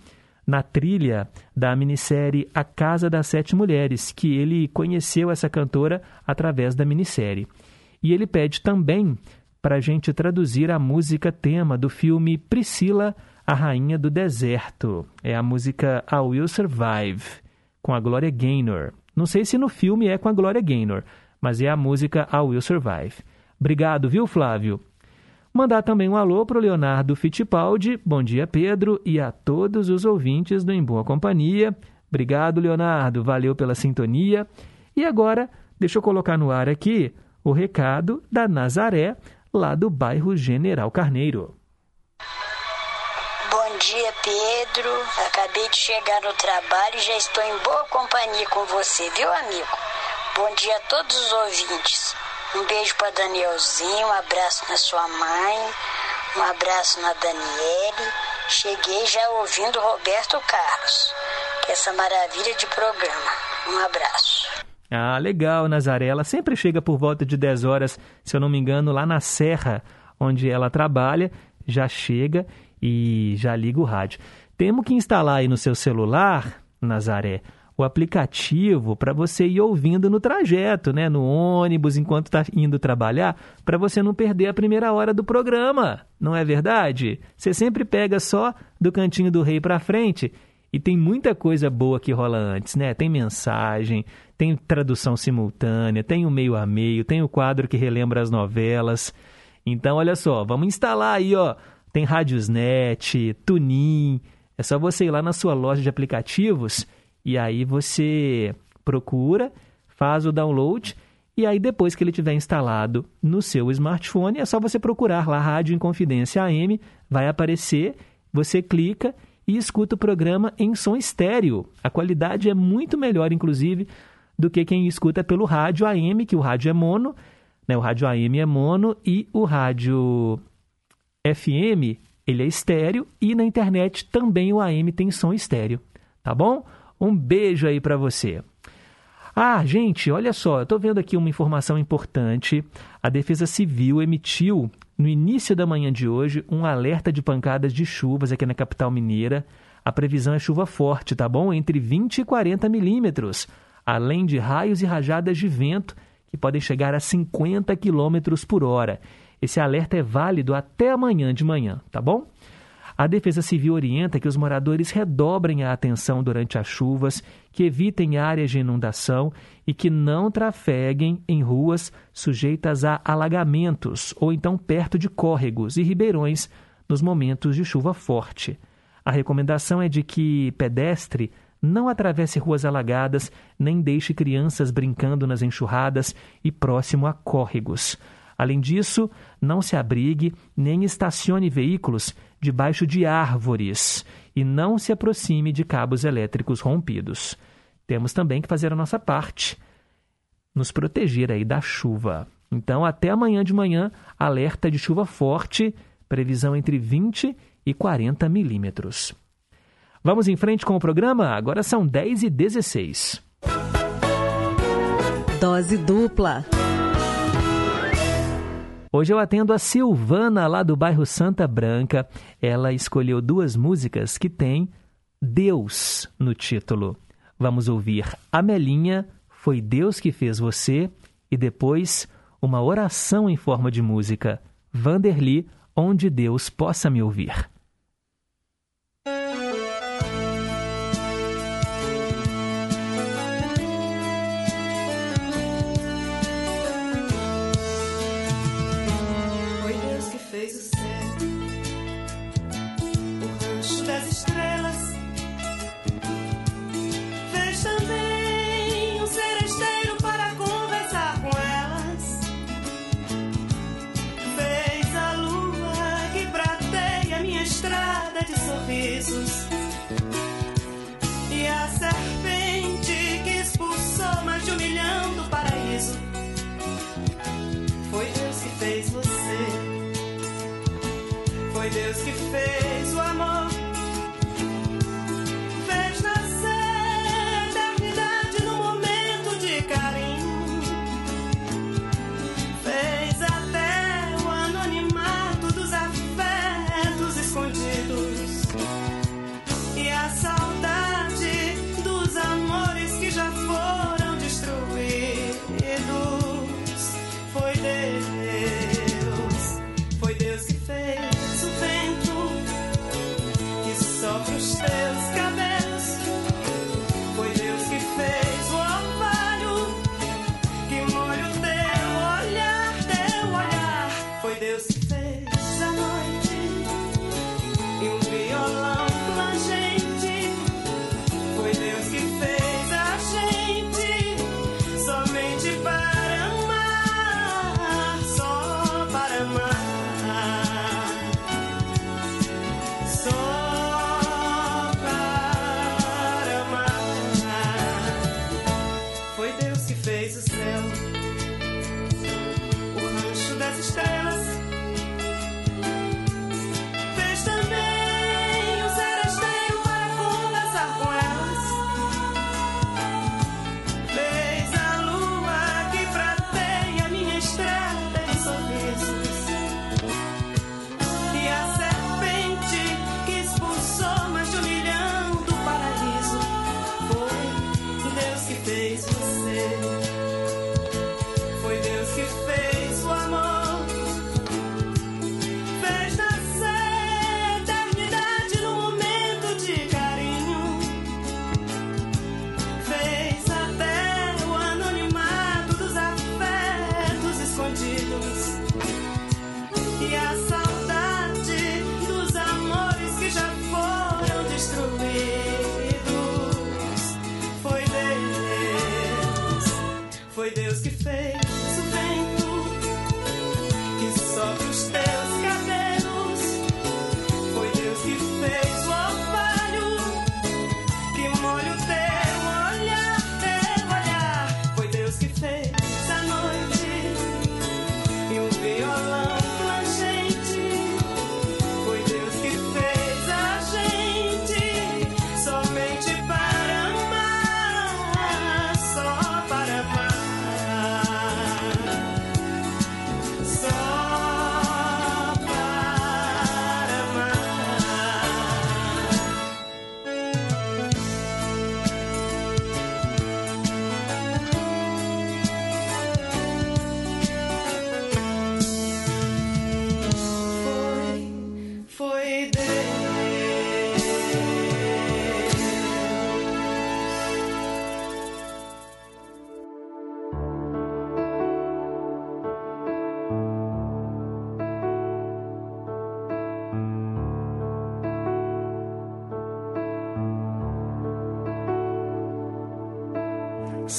na trilha da minissérie A Casa das Sete Mulheres, que ele conheceu essa cantora através da minissérie. E ele pede também para a gente traduzir a música tema do filme Priscila, a Rainha do Deserto. É a música I Will Survive, com a Gloria Gaynor. Não sei se no filme é com a Gloria Gaynor, mas é a música I Will Survive. Obrigado, viu, Flávio? Mandar também um alô para o Leonardo Fittipaldi. Bom dia, Pedro, e a todos os ouvintes do Em Boa Companhia. Obrigado, Leonardo. Valeu pela sintonia. E agora, deixa eu colocar no ar aqui o recado da Nazaré, lá do bairro General Carneiro. Dia, Pedro. Acabei de chegar no trabalho e já estou em boa companhia com você, viu, amigo? Bom dia a todos os ouvintes. Um beijo para Danielzinho, um abraço na sua mãe, um abraço na Daniele. Cheguei já ouvindo Roberto Carlos. Que essa maravilha de programa. Um abraço. Ah, legal, Nazaré. Ela sempre chega por volta de 10 horas, se eu não me engano, lá na Serra, onde ela trabalha, já chega e já liga o rádio. Temos que instalar aí no seu celular, Nazaré, o aplicativo para você ir ouvindo no trajeto, né? No ônibus, enquanto está indo trabalhar, para você não perder a primeira hora do programa. Não é verdade? Você sempre pega só do cantinho do rei para frente e tem muita coisa boa que rola antes, né? Tem mensagem, tem tradução simultânea, tem o meio a meio, tem o quadro que relembra as novelas. Então, olha só, vamos instalar aí, ó. Tem Radiosnet, Tunin. É só você ir lá na sua loja de aplicativos e aí você procura, faz o download e aí depois que ele tiver instalado no seu smartphone, é só você procurar lá Rádio Inconfidência AM, vai aparecer, você clica e escuta o programa em som estéreo. A qualidade é muito melhor, inclusive, do que quem escuta pelo rádio AM, que o rádio é mono, né? o rádio AM é mono e o rádio FM ele é estéreo e na internet também o AM tem som estéreo, tá bom? Um beijo aí para você. Ah, gente, olha só, eu estou vendo aqui uma informação importante. A Defesa Civil emitiu, no início da manhã de hoje, um alerta de pancadas de chuvas aqui na capital mineira. A previsão é chuva forte, tá bom? Entre 20 e 40 milímetros, além de raios e rajadas de vento que podem chegar a 50 quilômetros por hora. Esse alerta é válido até amanhã de manhã, tá bom? A Defesa Civil orienta que os moradores redobrem a atenção durante as chuvas, que evitem áreas de inundação e que não trafeguem em ruas sujeitas a alagamentos ou então perto de córregos e ribeirões nos momentos de chuva forte. A recomendação é de que pedestre não atravesse ruas alagadas, nem deixe crianças brincando nas enxurradas e próximo a córregos. Além disso, não se abrigue nem estacione veículos debaixo de árvores e não se aproxime de cabos elétricos rompidos. Temos também que fazer a nossa parte, nos proteger aí da chuva. Então, até amanhã de manhã, alerta de chuva forte, previsão entre 20 e 40 milímetros. Vamos em frente com o programa? Agora são 10 e 16. Dose dupla. Hoje eu atendo a Silvana, lá do bairro Santa Branca. Ela escolheu duas músicas que têm Deus no título. Vamos ouvir Amelinha, Foi Deus que Fez Você, e depois uma oração em forma de música. Vanderly, Onde Deus Possa Me Ouvir.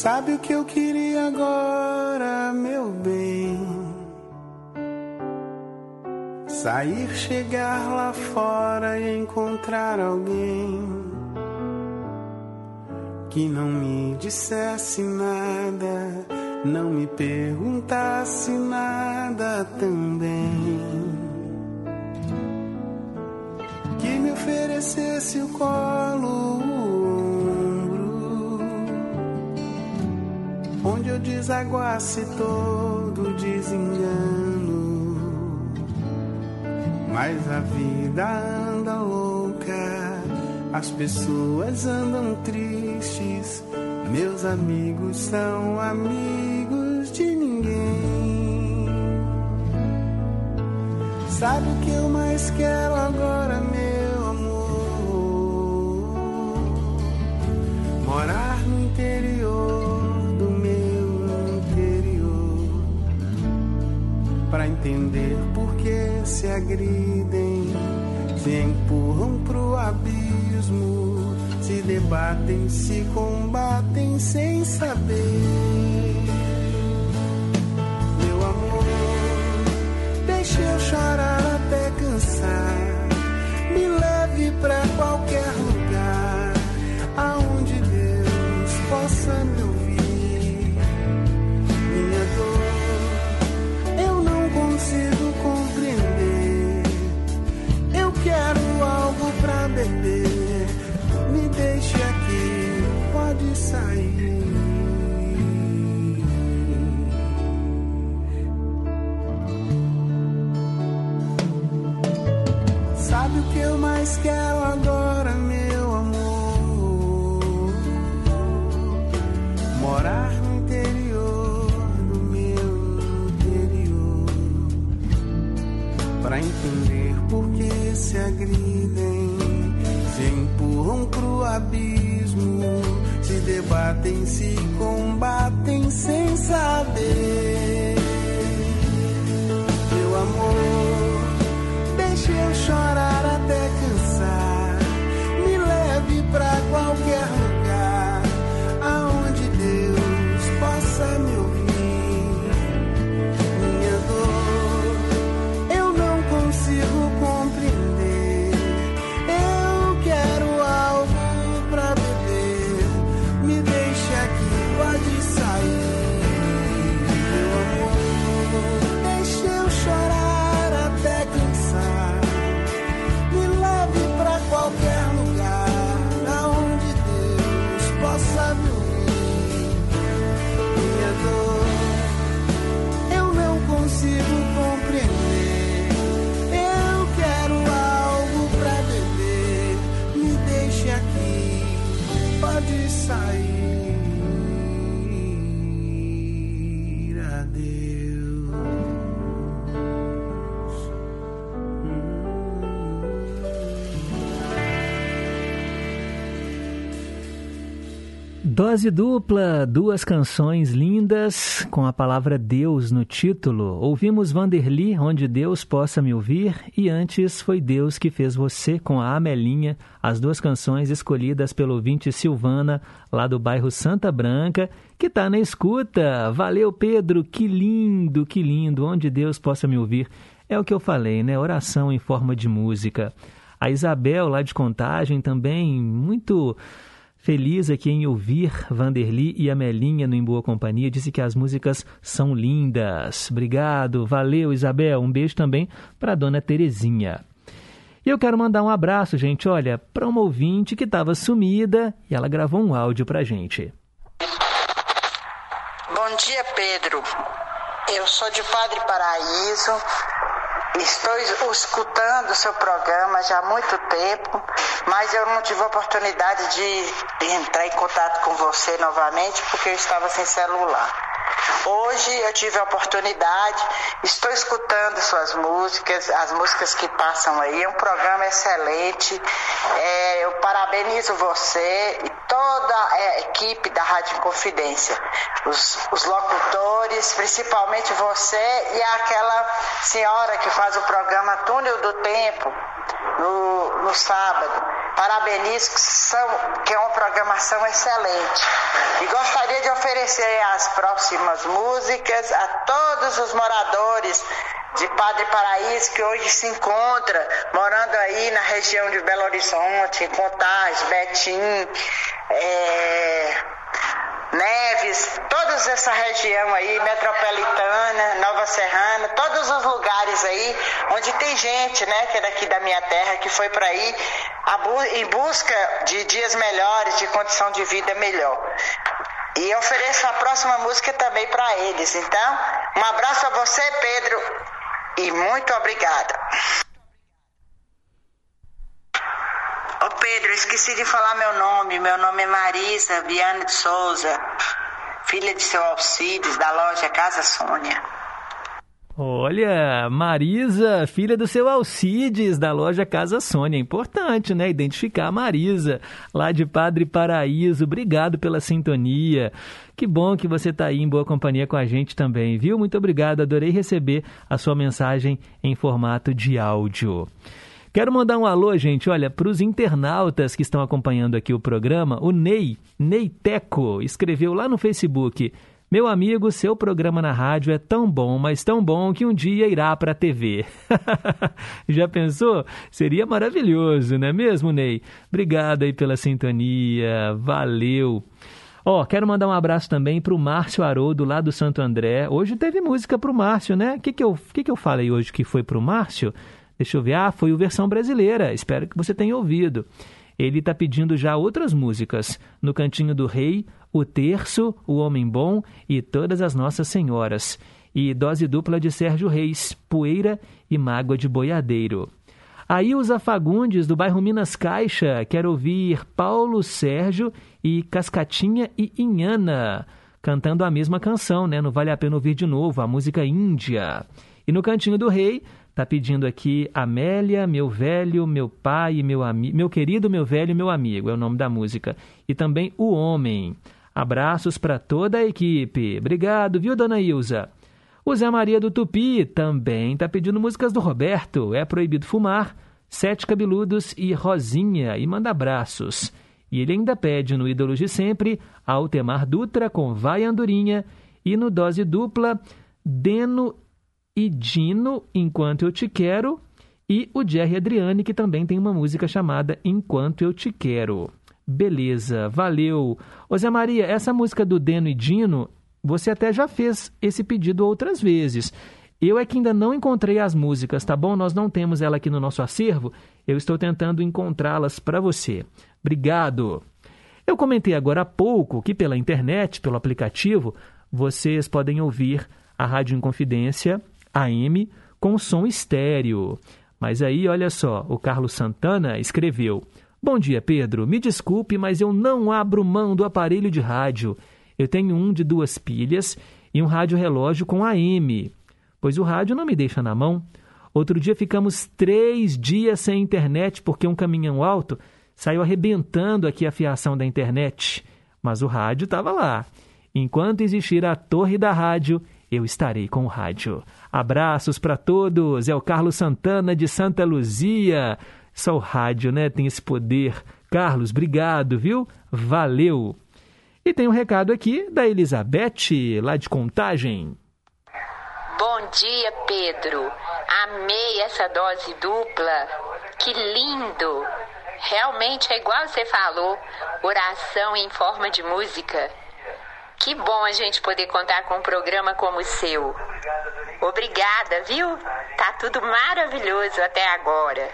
Sabe o que eu queria agora, meu bem? Sair, chegar lá fora e encontrar alguém que não me dissesse nada, não me perguntasse nada também. Que me oferecesse o colo, onde eu desaguasse todo desengano. Mas a vida anda louca, as pessoas andam tristes, meus amigos são amigos de ninguém. Sabe o que eu mais quero agora, meu amor? Morar no interior entender por que se agridem, se empurram pro abismo, se debatem, se combatem sem saber. Meu amor, deixa eu chorar até cansar, me leve pra qualquer abismo. Se debatem, se combatem sem saber Dose dupla, duas canções lindas com a palavra Deus no título. Ouvimos Vanderly, Onde Deus Possa Me Ouvir, e antes foi Deus que fez você com a Amelinha, as duas canções escolhidas pelo ouvinte Silvana, lá do bairro Santa Branca, que está na escuta. Valeu, Pedro, que lindo, que lindo, Onde Deus Possa Me Ouvir. É o que eu falei, né? Oração em forma de música. A Isabel, lá de Contagem, também muito Feliz aqui em ouvir Vanderly e Amelinha no Em Boa Companhia. Disse que as músicas são lindas. Obrigado, valeu Isabel. Um beijo também para dona Terezinha. E eu quero mandar um abraço, gente, olha, para uma ouvinte que estava sumida e ela gravou um áudio para gente. Bom dia, Pedro. Eu sou de Padre Paraíso. Estou escutando o seu programa já há muito tempo, mas eu não tive a oportunidade de entrar em contato com você novamente porque eu estava sem celular. Hoje eu tive a oportunidade, estou escutando suas músicas, as músicas que passam aí, é um programa excelente. É, eu parabenizo você e toda a equipe da Rádio Confidência, os, os locutores, principalmente você e aquela senhora que faz o programa Túnel do Tempo no, no sábado. parabenizo que é uma programação excelente. E gostaria de oferecer as próximas músicas a todos os moradores de Padre Paraíso que hoje se encontra morando aí na região de Belo Horizonte, Contagem, Betim, é, Neves, toda essa região aí, metropolitana, Nova Serrana, todos os lugares aí onde tem gente, né, que é daqui da minha terra, que foi para aí em busca de dias melhores, de condição de vida melhor. E ofereço a próxima música também para eles. Então, um abraço a você, Pedro, e muito obrigada. Pedro, esqueci de falar meu nome. Meu nome é Marisa Viana de Souza, filha de seu Alcides, da loja Casa Sônia. Olha, Marisa, filha do seu Alcides, da loja Casa Sônia. Importante, né? Identificar a Marisa, lá de Padre Paraíso. Obrigado pela sintonia. Que bom que você está aí em boa companhia com a gente também, viu? Muito obrigado, adorei receber a sua mensagem em formato de áudio. Quero mandar um alô, gente, olha, para os internautas que estão acompanhando aqui o programa. O Ney, Ney Teco, escreveu lá no Facebook. Meu amigo, seu programa na rádio é tão bom, mas tão bom que um dia irá para a TV. Já pensou? Seria maravilhoso, não é mesmo, Ney? Obrigado aí pela sintonia, valeu. Ó, oh, quero mandar um abraço também para o Márcio Haroldo, lá do Santo André. Hoje teve música para o Márcio, né? O que, que, eu, que, que eu falei hoje que foi para o Márcio? Deixa eu ver. Ah, foi o versão brasileira. Espero que você tenha ouvido. Ele está pedindo já outras músicas. No Cantinho do Rei, O Terço, O Homem Bom e Todas as Nossas Senhoras. E dose dupla de Sérgio Reis, Poeira e Mágoa de Boiadeiro. A Ilza Fagundes, do bairro Minas Caixa, quer ouvir Paulo Sérgio e Cascatinha e Inhana, cantando a mesma canção, né? Não vale a pena ouvir de novo, a música Índia. E no Cantinho do Rei, Tá pedindo aqui Amélia, meu velho, meu pai, meu amigo, meu querido, meu velho, meu amigo, é o nome da música. E também O Homem. Abraços para toda a equipe. Obrigado, viu, dona Ilza? O Zé Maria do Tupi também tá pedindo músicas do Roberto. É proibido fumar, Sete Cabeludos e Rosinha. E manda abraços. E ele ainda pede no Ídolos de Sempre, Altemar Dutra com Vai Andorinha e no Dose Dupla, Deno e Dino, Enquanto Eu Te Quero, e o Jerry Adriane, que também tem uma música chamada Enquanto Eu Te Quero. Beleza, valeu. Ô Zé Maria, essa música do Deno e Dino, você até já fez esse pedido outras vezes. Eu é que ainda não encontrei as músicas, tá bom? Nós não temos ela aqui no nosso acervo. Eu estou tentando encontrá-las para você. Obrigado. Eu comentei agora há pouco que pela internet, pelo aplicativo, vocês podem ouvir a Rádio Inconfidência AM com som estéreo. Mas aí, olha só, o Carlos Santana escreveu: Bom dia, Pedro. Me desculpe, mas eu não abro mão do aparelho de rádio. Eu tenho um de duas pilhas e um rádio relógio com AM, pois o rádio não me deixa na mão. Outro dia ficamos três dias sem internet porque um caminhão alto saiu arrebentando aqui a fiação da internet. Mas o rádio estava lá. Enquanto existir a torre da rádio, eu estarei com o rádio. Abraços para todos. É o Carlos Santana de Santa Luzia. Só o rádio, né? Tem esse poder. Carlos, obrigado, viu? Valeu. E tem um recado aqui da Elizabeth, lá de Contagem. Bom dia, Pedro. Amei essa dose dupla. Que lindo! Realmente é igual você falou, oração em forma de música. Que bom a gente poder contar com um programa como o seu. Obrigada, viu? Tá tudo maravilhoso até agora.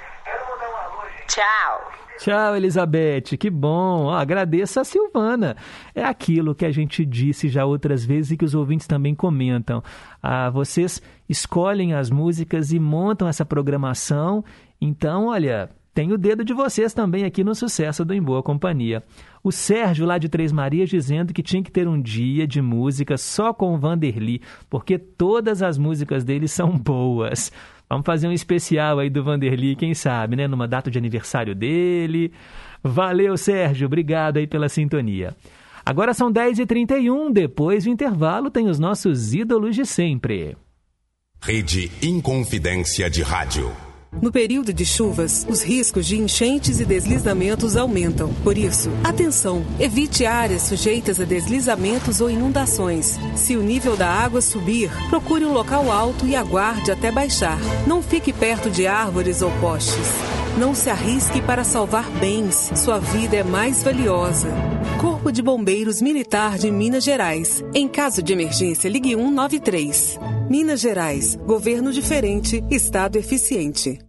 Tchau. Tchau, Elizabeth. Que bom. agradeço a Silvana. É aquilo que a gente disse já outras vezes e que os ouvintes também comentam. Ah, vocês escolhem as músicas e montam essa programação. Então, olha, tem o dedo de vocês também aqui no sucesso do Em Boa Companhia. O Sérgio, lá de Três Marias, dizendo que tinha que ter um dia de música só com o Vanderly, porque todas as músicas dele são boas. Vamos fazer um especial aí do Vanderly, quem sabe, né? Numa data de aniversário dele. Valeu, Sérgio. Obrigado aí pela sintonia. Agora são 10h31. Depois do intervalo, tem os nossos ídolos de sempre. Rede Inconfidência de Rádio. No período de chuvas, os riscos de enchentes e deslizamentos aumentam. Por isso, atenção! Evite áreas sujeitas a deslizamentos ou inundações. Se o nível da água subir, procure um local alto e aguarde até baixar. Não fique perto de árvores ou postes. Não se arrisque para salvar bens. Sua vida é mais valiosa. Corpo de Bombeiros Militar de Minas Gerais. Em caso de emergência, ligue 193. Minas Gerais. Governo diferente, Estado eficiente.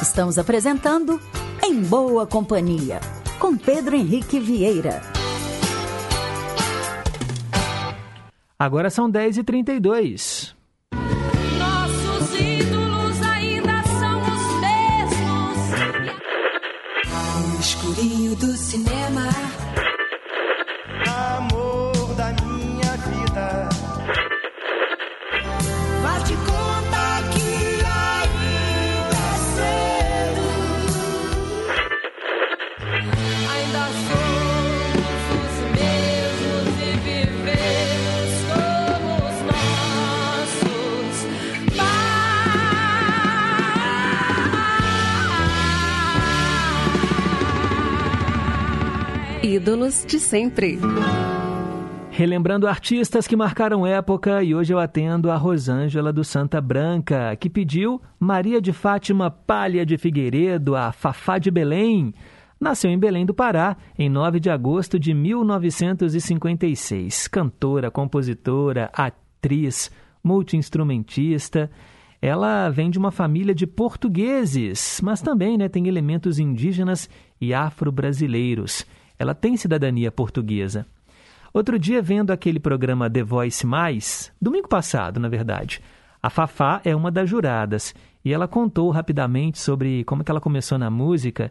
Estamos apresentando Em Boa Companhia, com Pedro Henrique Vieira. Agora são 10h32. Ídolos de sempre. Relembrando artistas que marcaram época e hoje eu atendo a Rosângela do Santa Branca, que pediu Maria de Fátima Palha de Figueiredo, a Fafá de Belém. Nasceu em Belém do Pará em 9 de agosto de 1956. Cantora, compositora, atriz, multiinstrumentista. Ela vem de uma família de portugueses, mas também né, tem elementos indígenas e afro-brasileiros. Ela tem cidadania portuguesa. Outro dia, vendo aquele programa The Voice Mais, domingo passado, na verdade, a Fafá é uma das juradas e ela contou rapidamente sobre como que ela começou na música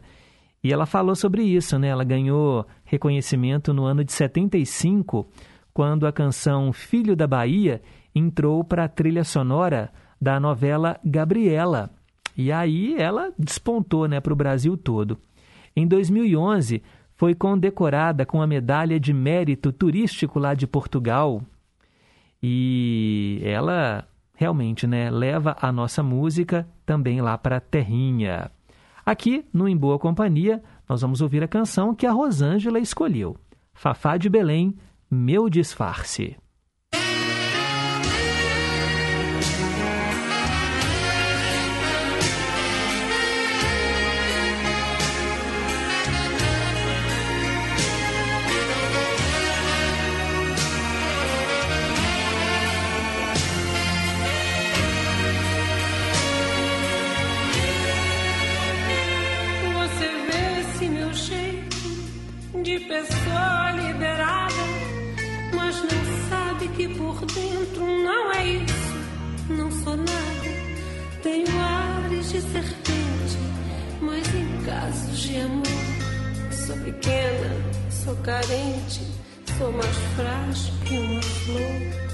e ela falou sobre isso, né? Ela ganhou reconhecimento no ano de 75, quando a canção Filho da Bahia entrou para a trilha sonora da novela Gabriela. E aí ela despontou né, para o Brasil todo. Em 2011, foi condecorada com a medalha de mérito turístico lá de Portugal. E ela realmente né, leva a nossa música também lá para a terrinha. Aqui, no Em Boa Companhia, nós vamos ouvir a canção que a Rosângela escolheu. Fafá de Belém, Meu Disfarce. Casos de amor sou pequena, sou carente, sou mais frágil que uma flor.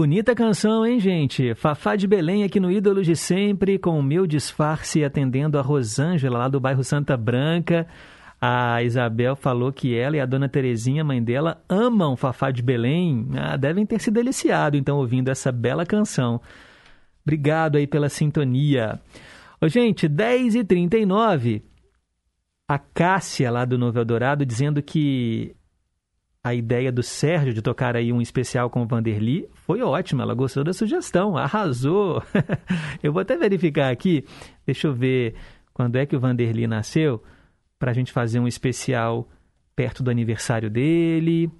Bonita canção, hein, gente? Fafá de Belém aqui no Ídolos de Sempre, com o meu disfarce atendendo a Rosângela, lá do bairro Santa Branca. A Isabel falou que ela e a dona Terezinha, mãe dela, amam Fafá de Belém. Ah, devem ter se deliciado, então, ouvindo essa bela canção. Obrigado aí pela sintonia. Ô, gente, 10h39. A Cássia, lá do Novo Eldorado, dizendo que a ideia do Sérgio de tocar aí um especial com o Vanderly foi ótima. Ela gostou da sugestão, arrasou. [laughs] eu vou até verificar aqui, deixa eu ver quando é que o Vanderly nasceu, para a gente fazer um especial perto do aniversário dele.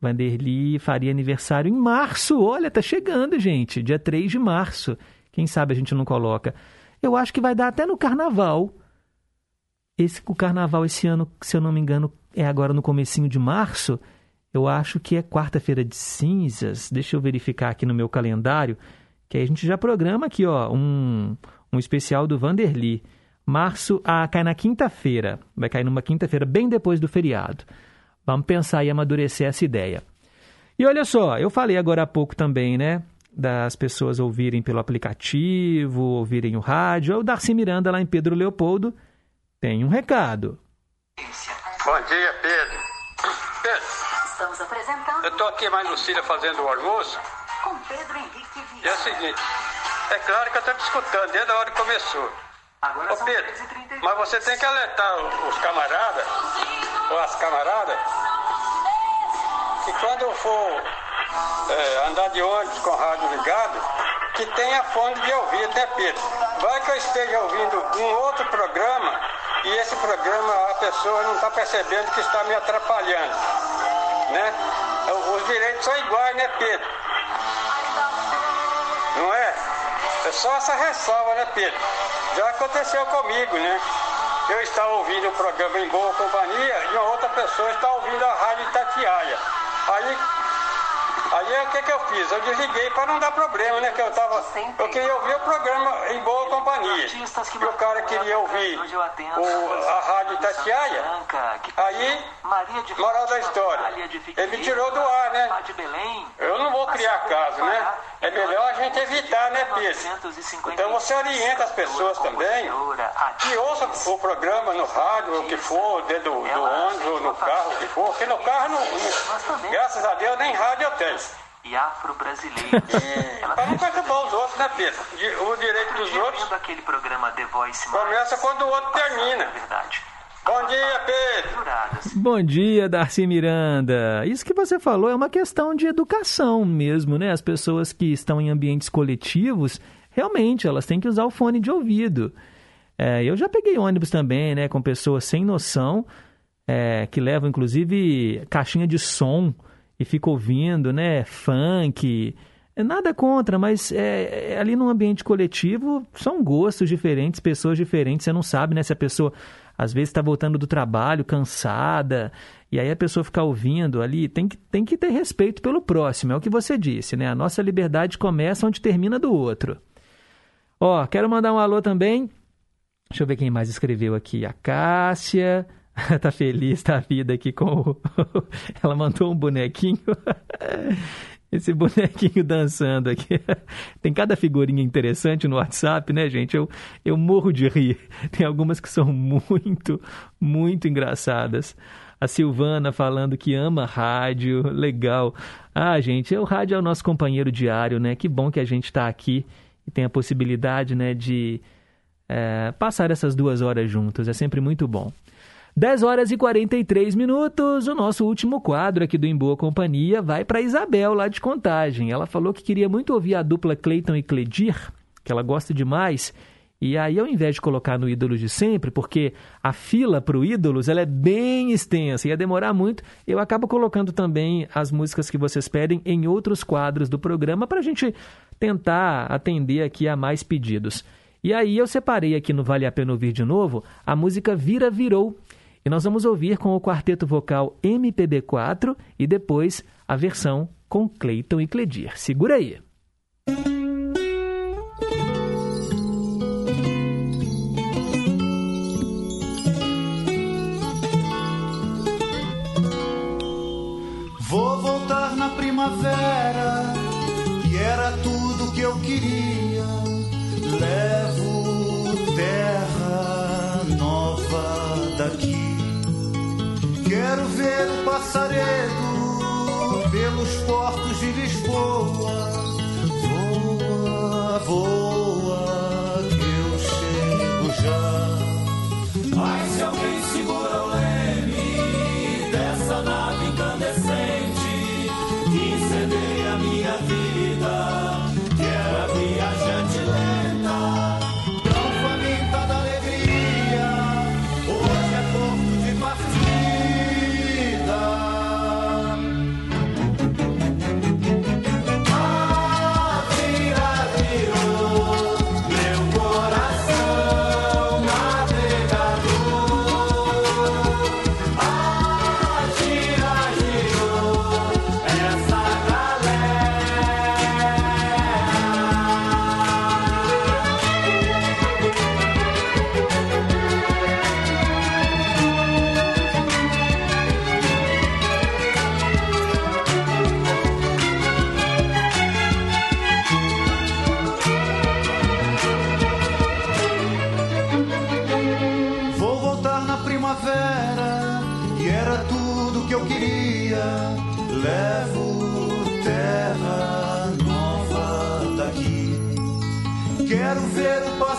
Vanderly faria aniversário em março. Olha, tá chegando, gente. Dia 3 de março. Quem sabe a gente não coloca. Eu acho que vai dar até no carnaval. Esse, o carnaval esse ano, se eu não me engano, é agora no comecinho de março. Eu acho que é quarta-feira de cinzas. Deixa eu verificar aqui no meu calendário, que aí a gente já programa aqui, ó, um, um especial do Vanderly. Março ah, cai na quinta-feira. Vai cair numa quinta-feira, bem depois do feriado. Vamos pensar e amadurecer essa ideia. E olha só, eu falei agora há pouco também, né? Das pessoas ouvirem pelo aplicativo, ouvirem o rádio. O Darcy Miranda, lá em Pedro Leopoldo, tem um recado. Bom dia, Pedro. Eu tô aqui mais Lucília fazendo o almoço. Com Pedro Henrique Vieira. E é o seguinte: é claro que eu tô te escutando desde a hora que começou. Agora Ô Pedro, mas você tem que alertar os camaradas, ou as camaradas, que quando eu for é, andar de ônibus com o rádio ligado, que tenha fone de ouvido, né, Pedro? Vai que eu esteja ouvindo um outro programa e esse programa a pessoa não está percebendo que está me atrapalhando né? Os direitos são iguais, né, Pedro? Não é? É só essa ressalva, né, Pedro? Já aconteceu comigo, né? Eu estava ouvindo o programa em boa companhia e uma outra pessoa está ouvindo a rádio Itatiaia. Aí Aí o que, que eu fiz? Eu desliguei para não dar problema, né? Que eu tava. Eu queria ouvir o programa em boa companhia. E o cara queria ouvir o, a rádio Itatiaia. Aí, moral da história. Ele me tirou do ar, né? Eu não vou criar caso, né? É melhor a gente evitar, né, Pedro? Então você orienta as pessoas também que ouçam o programa no rádio, o que for, dentro do, do ônibus, ou no carro, o que for. Porque no carro, não, graças a Deus, nem rádio eu tenho e afro-brasileiro. [laughs] Para não perturbar os outros, né, Pedro? O direito dos outros. começa quando o outro termina. Verdade. Bom dia, Pedro. Bom dia, Darcy Miranda. Isso que você falou é uma questão de educação mesmo, né? As pessoas que estão em ambientes coletivos, realmente, elas têm que usar o fone de ouvido. É, eu já peguei ônibus também, né, com pessoas sem noção, é, que levam inclusive caixinha de som e fica ouvindo, né, funk. É nada contra, mas é, é, ali num ambiente coletivo são gostos diferentes, pessoas diferentes. Você não sabe, né, se a pessoa às vezes está voltando do trabalho cansada e aí a pessoa ficar ouvindo ali. Tem que, tem que ter respeito pelo próximo, é o que você disse, né? A nossa liberdade começa onde termina do outro. Ó, quero mandar um alô também. Deixa eu ver quem mais escreveu aqui. A Cássia. [laughs] tá feliz da vida aqui com o... [laughs] Ela mandou um bonequinho. [laughs] Esse bonequinho [laughs] dançando aqui. [laughs] Tem cada figurinha interessante no WhatsApp, né, gente? Eu, eu morro de rir. [laughs] Tem algumas que são muito, muito engraçadas. A Silvana falando que ama rádio, legal. Ah, gente, o rádio é o nosso companheiro diário, né? Que bom que a gente está aqui e tem a possibilidade, né, de é, passar essas duas horas juntos. É sempre muito bom. 10 horas e 43 minutos. O nosso último quadro aqui do Em Boa Companhia vai para Isabel, lá de Contagem. Ela falou que queria muito ouvir a dupla Cleiton e Cledir, que ela gosta demais. E aí, ao invés de colocar no Ídolos de Sempre, porque a fila para o Ídolos ela é bem extensa, ia demorar muito, eu acabo colocando também as músicas que vocês pedem em outros quadros do programa para a gente tentar atender aqui a mais pedidos. E aí eu separei aqui no Vale a Pena Ouvir de Novo a música Vira Virou, e nós vamos ouvir com o quarteto vocal MPB4 e depois a versão com Cleiton e Cledir. Segura aí! Vou voltar na primavera, que era tudo que eu queria. Levo quero ver o passaredo pelos portos de Lisboa. Voa, voa.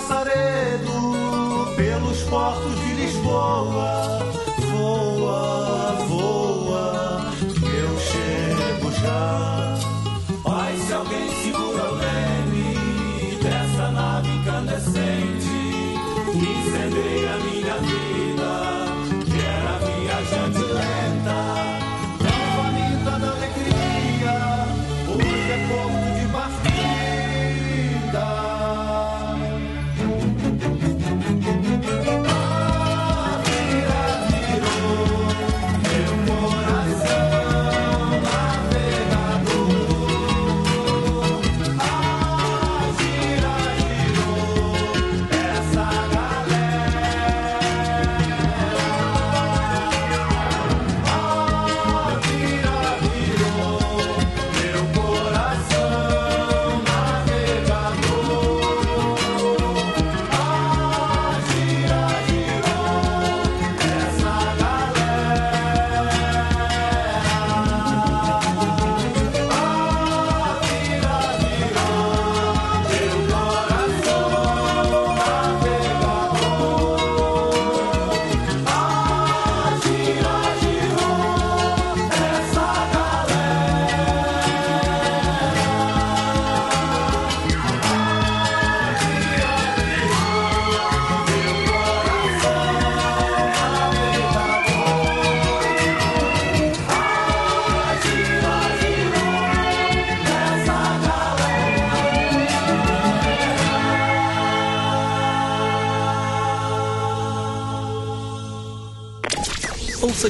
Passaredo, pelos portos de Lisboa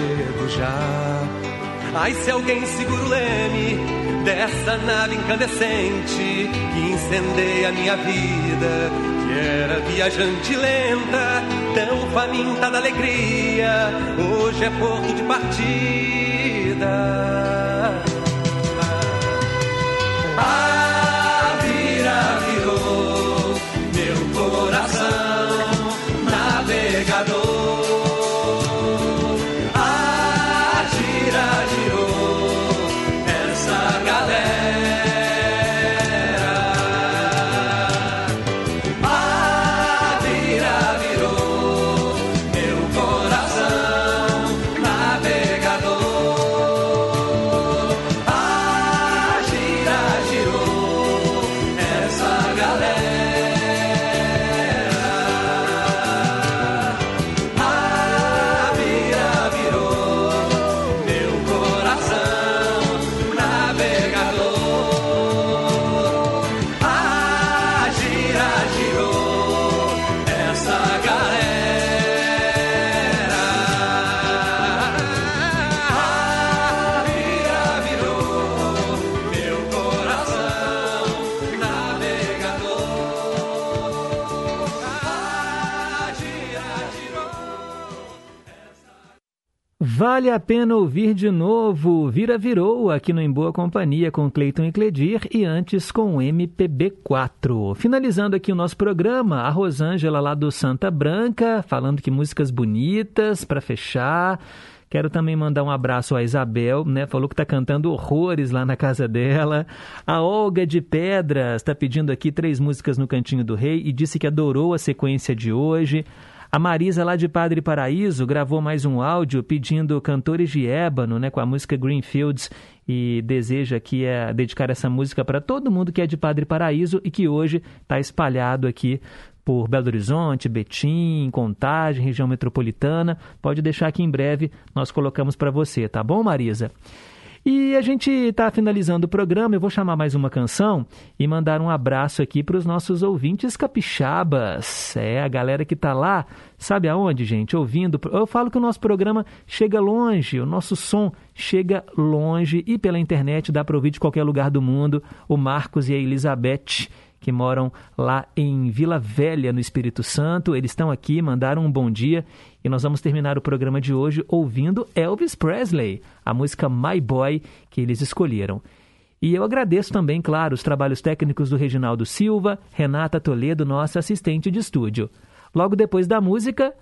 Chego já. Ai, se alguém segura o leme dessa nave incandescente que incendeia a minha vida, que era viajante lenta, tão faminta da alegria, hoje é porto de partida. A Vale a pena ouvir de novo. Vira virou aqui no Em Boa Companhia com Cleiton e Cledir e antes com o MPB4. Finalizando aqui o nosso programa, a Rosângela lá do Santa Branca, falando que músicas bonitas para fechar. Quero também mandar um abraço à Isabel, né? Falou que tá cantando horrores lá na casa dela. A Olga de Pedras está pedindo aqui três músicas no Cantinho do Rei e disse que adorou a sequência de hoje. A Marisa, lá de Padre Paraíso, gravou mais um áudio pedindo cantores de ébano, né, com a música Greenfields, e deseja aqui é, dedicar essa música para todo mundo que é de Padre Paraíso e que hoje está espalhado aqui por Belo Horizonte, Betim, Contagem, região metropolitana. Pode deixar que em breve nós colocamos para você, tá bom, Marisa? E a gente está finalizando o programa. Eu vou chamar mais uma canção e mandar um abraço aqui para os nossos ouvintes capixabas. É, a galera que está lá, sabe aonde, gente? Ouvindo. Eu falo que o nosso programa chega longe, o nosso som chega longe e pela internet dá para ouvir de qualquer lugar do mundo. O Marcos e a Elizabeth que moram lá em Vila Velha, no Espírito Santo. Eles estão aqui, mandaram um bom dia e nós vamos terminar o programa de hoje ouvindo Elvis Presley, a música My Boy que eles escolheram. E eu agradeço também, claro, os trabalhos técnicos do Reginaldo Silva, Renata Toledo, nossa assistente de estúdio. Logo depois da música,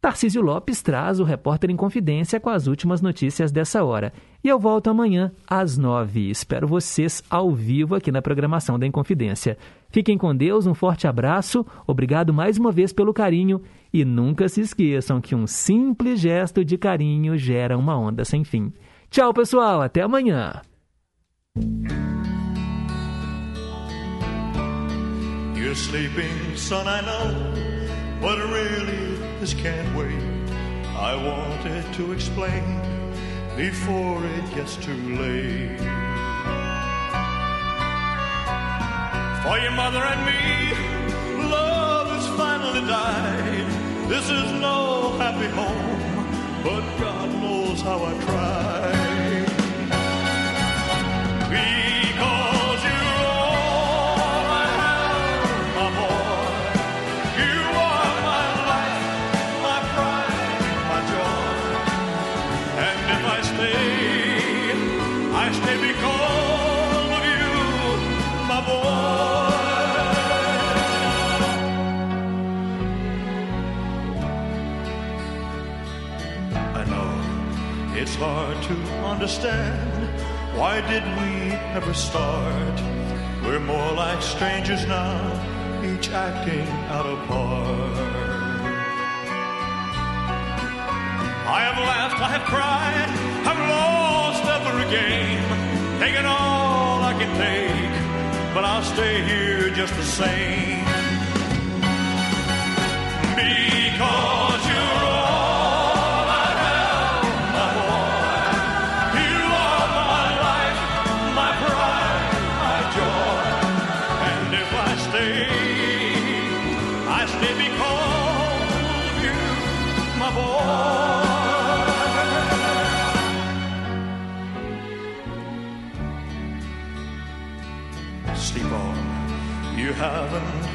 Tarcísio Lopes traz o Repórter em Confidência com as últimas notícias dessa hora. E eu volto amanhã às nove. Espero vocês ao vivo aqui na programação da Inconfidência. Fiquem com Deus, um forte abraço, obrigado mais uma vez pelo carinho e nunca se esqueçam que um simples gesto de carinho gera uma onda sem fim. Tchau, pessoal, até amanhã. You're sleeping, son, I know, but really this can't wait. I wanted to explain before it gets too late. For your mother and me, love has finally died. This is no happy home, but God knows how I tried. Understand. Why did we ever start? We're more like strangers now, each acting out of part. I have laughed, I have cried, I've lost every game, taken all I can take, but I'll stay here just the same.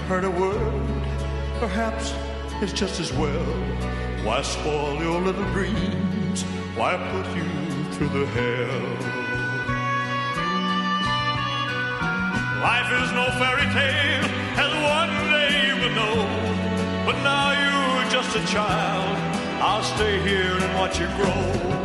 Heard a word. Perhaps it's just as well. Why spoil your little dreams? Why put you through the hell? Life is no fairy tale, as one day you will know. But now you're just a child. I'll stay here and watch you grow.